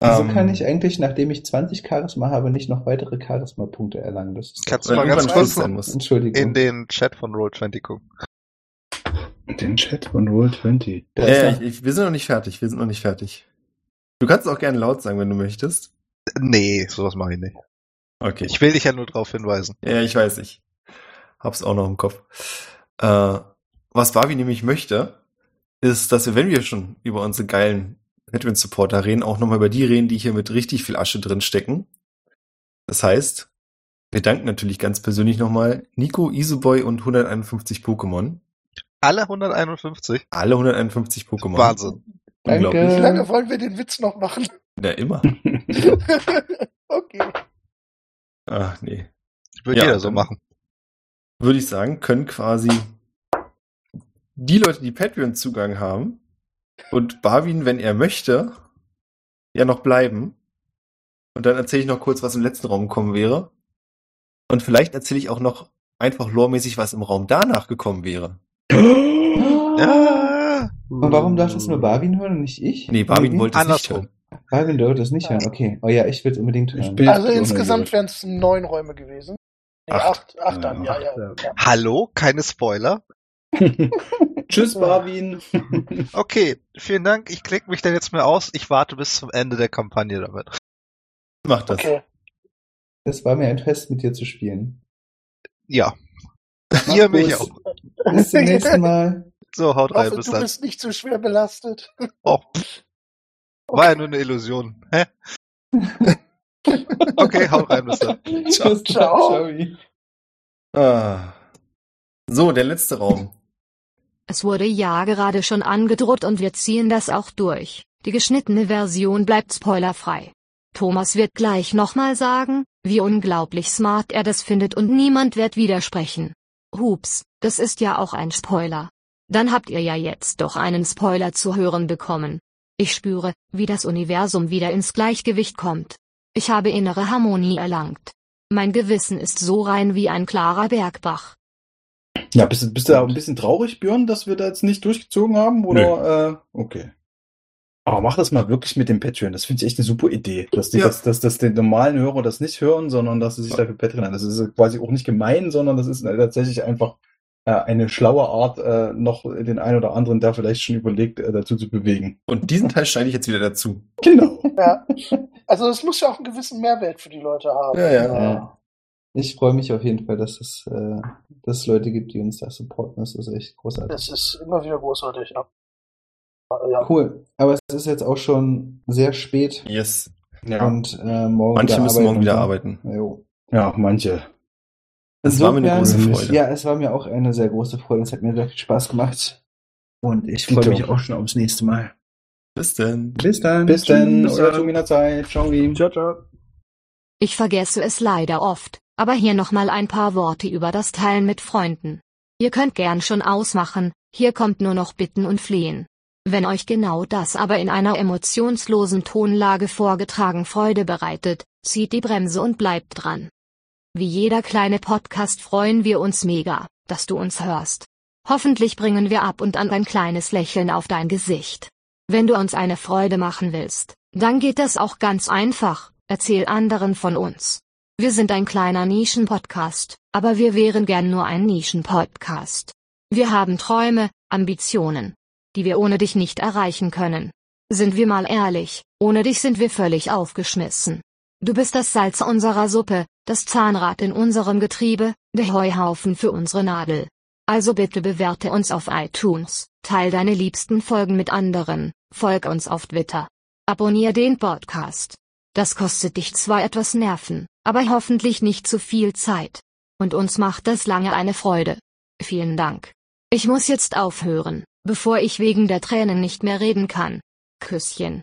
Wieso Ähm, kann ich eigentlich, nachdem ich 20 Charisma habe, nicht noch weitere Charisma-Punkte erlangen? Das ist Kannst du mal ganz kurz Schluss sein muss. Entschuldigung. in den Chat von Roll20 gucken. Den Chat von Roll20. Da Ja, ist ja, noch- ich, ich, wir sind noch nicht fertig. Wir sind noch nicht fertig. Du kannst auch gerne laut sagen, wenn du möchtest. Nee, sowas mache ich nicht. Okay. Ich will dich ja nur darauf hinweisen. Ja, ich weiß nicht. Hab's auch noch im Kopf. Äh, was Barbie nämlich möchte, ist, dass wir, wenn wir schon über unsere geilen Patreon-Supporter reden, auch nochmal über die reden, die hier mit richtig viel Asche drin stecken. Das heißt, wir danken natürlich ganz persönlich nochmal Nico, Iseboy und 151 Pokémon. Alle 151? Alle 151 Pokémon. Wahnsinn. Unglaublich. wie Danke. lange wollen wir den Witz noch machen? Ja, immer. okay. Ach, nee. Würde Ja, jeder so machen. würde ich sagen, können quasi die Leute, die Patreon-Zugang haben und Barwin, wenn er möchte, ja noch bleiben. Und dann erzähle ich noch kurz, was im letzten Raum gekommen wäre. Und vielleicht erzähle ich auch noch einfach loremäßig, was im Raum danach gekommen wäre. Ja. Und warum darf das nur Barwin hören und nicht ich? Nee, Barwin wollte es nicht hören. Barwin wollte es nicht hören, okay. Oh ja, ich will es unbedingt hören. bin- Also insgesamt wären es neun Räume gewesen. Nee, Acht. acht. Acht dann, ja, ja. Ja. ja. Hallo? Keine Spoiler? Tschüss, Barwin. Okay, vielen Dank. Ich klicke mich dann jetzt mal aus. Ich warte bis zum Ende der Kampagne damit. Mach das. Okay. Es war mir ein Fest, mit dir zu spielen. Ja. Ihr mich auch. Bis zum nächsten Mal. So, haut rein. Bis du dann. bist nicht zu schwer belastet. Oh. War ja nur eine Illusion. Hä? Okay, haut rein. Bis dann. Ciao. Ciao. Ciao. Ah. So, der letzte Raum. Es wurde ja gerade schon angedroht und wir ziehen das auch durch. Die geschnittene Version bleibt spoilerfrei. Thomas wird gleich nochmal sagen, wie unglaublich smart er das findet und niemand wird widersprechen. Hups, das ist ja auch ein Spoiler. Dann habt ihr ja jetzt doch einen Spoiler zu hören bekommen. Ich spüre, wie das Universum wieder ins Gleichgewicht kommt. Ich habe innere Harmonie erlangt. Mein Gewissen ist so rein wie ein klarer Bergbach. Ja, bist, du- bist du da ein bisschen traurig, Björn, dass wir da jetzt nicht durchgezogen haben? Oder, äh, okay. Aber mach das mal wirklich mit dem Patreon. Das finde ich echt eine super Idee. Dass, die, Ja. dass, dass, dass die normalen Hörer das nicht hören, sondern dass sie sich dafür Patreon an. Das ist quasi auch nicht gemein, sondern das ist tatsächlich einfach äh, eine schlaue Art, äh, noch den einen oder anderen, der vielleicht schon überlegt, äh, dazu zu bewegen. Und diesen Teil schneide ich jetzt wieder dazu. Genau. Ja. Also es muss ja auch einen gewissen Mehrwert für die Leute haben. Ja, ja. Ja. Ich freue mich auf jeden Fall, dass es, äh, dass es Leute gibt, die uns da supporten. Das ist echt großartig. Das ist immer wieder großartig, ja. ja. Cool. Aber es ist jetzt auch schon sehr spät Yes. Ja. und äh, morgen Manche müssen morgen wieder arbeiten. Jo. ja, manche. Es war mir eine große Freude. Ja, es war mir auch eine sehr große Freude. Es hat mir sehr viel Spaß gemacht. Und ich freue mich auch schon aufs nächste Mal. Bis denn. Bis dann. Bis dann, Bis euer dann. Tomina Zeit. Ciao. Ciao, ciao. Ich vergesse es leider oft, aber hier nochmal ein paar Worte über das Teilen mit Freunden. Ihr könnt gern schon ausmachen, hier kommt nur noch Bitten und Flehen. Wenn euch genau das aber in einer emotionslosen Tonlage vorgetragen Freude bereitet, zieht die Bremse und bleibt dran. Wie jeder kleine Podcast freuen wir uns mega, dass du uns hörst. Hoffentlich bringen wir ab und an ein kleines Lächeln auf dein Gesicht. Wenn du uns eine Freude machen willst, dann geht das auch ganz einfach, erzähl anderen von uns. Wir sind ein kleiner Nischen-Podcast, aber wir wären gern nur ein Nischen-Podcast. Wir haben Träume, Ambitionen, die wir ohne dich nicht erreichen können. Sind wir mal ehrlich, ohne dich sind wir völlig aufgeschmissen. Du bist das Salz unserer Suppe, das Zahnrad in unserem Getriebe, der Heuhaufen für unsere Nadel. Also bitte bewerte uns auf iTunes, teil deine liebsten Folgen mit anderen, folg uns auf Twitter. Abonnier den Podcast. Das kostet dich zwar etwas Nerven, aber hoffentlich nicht zu viel Zeit. Und uns macht das lange eine Freude. Vielen Dank. Ich muss jetzt aufhören, bevor ich wegen der Tränen nicht mehr reden kann. Küsschen.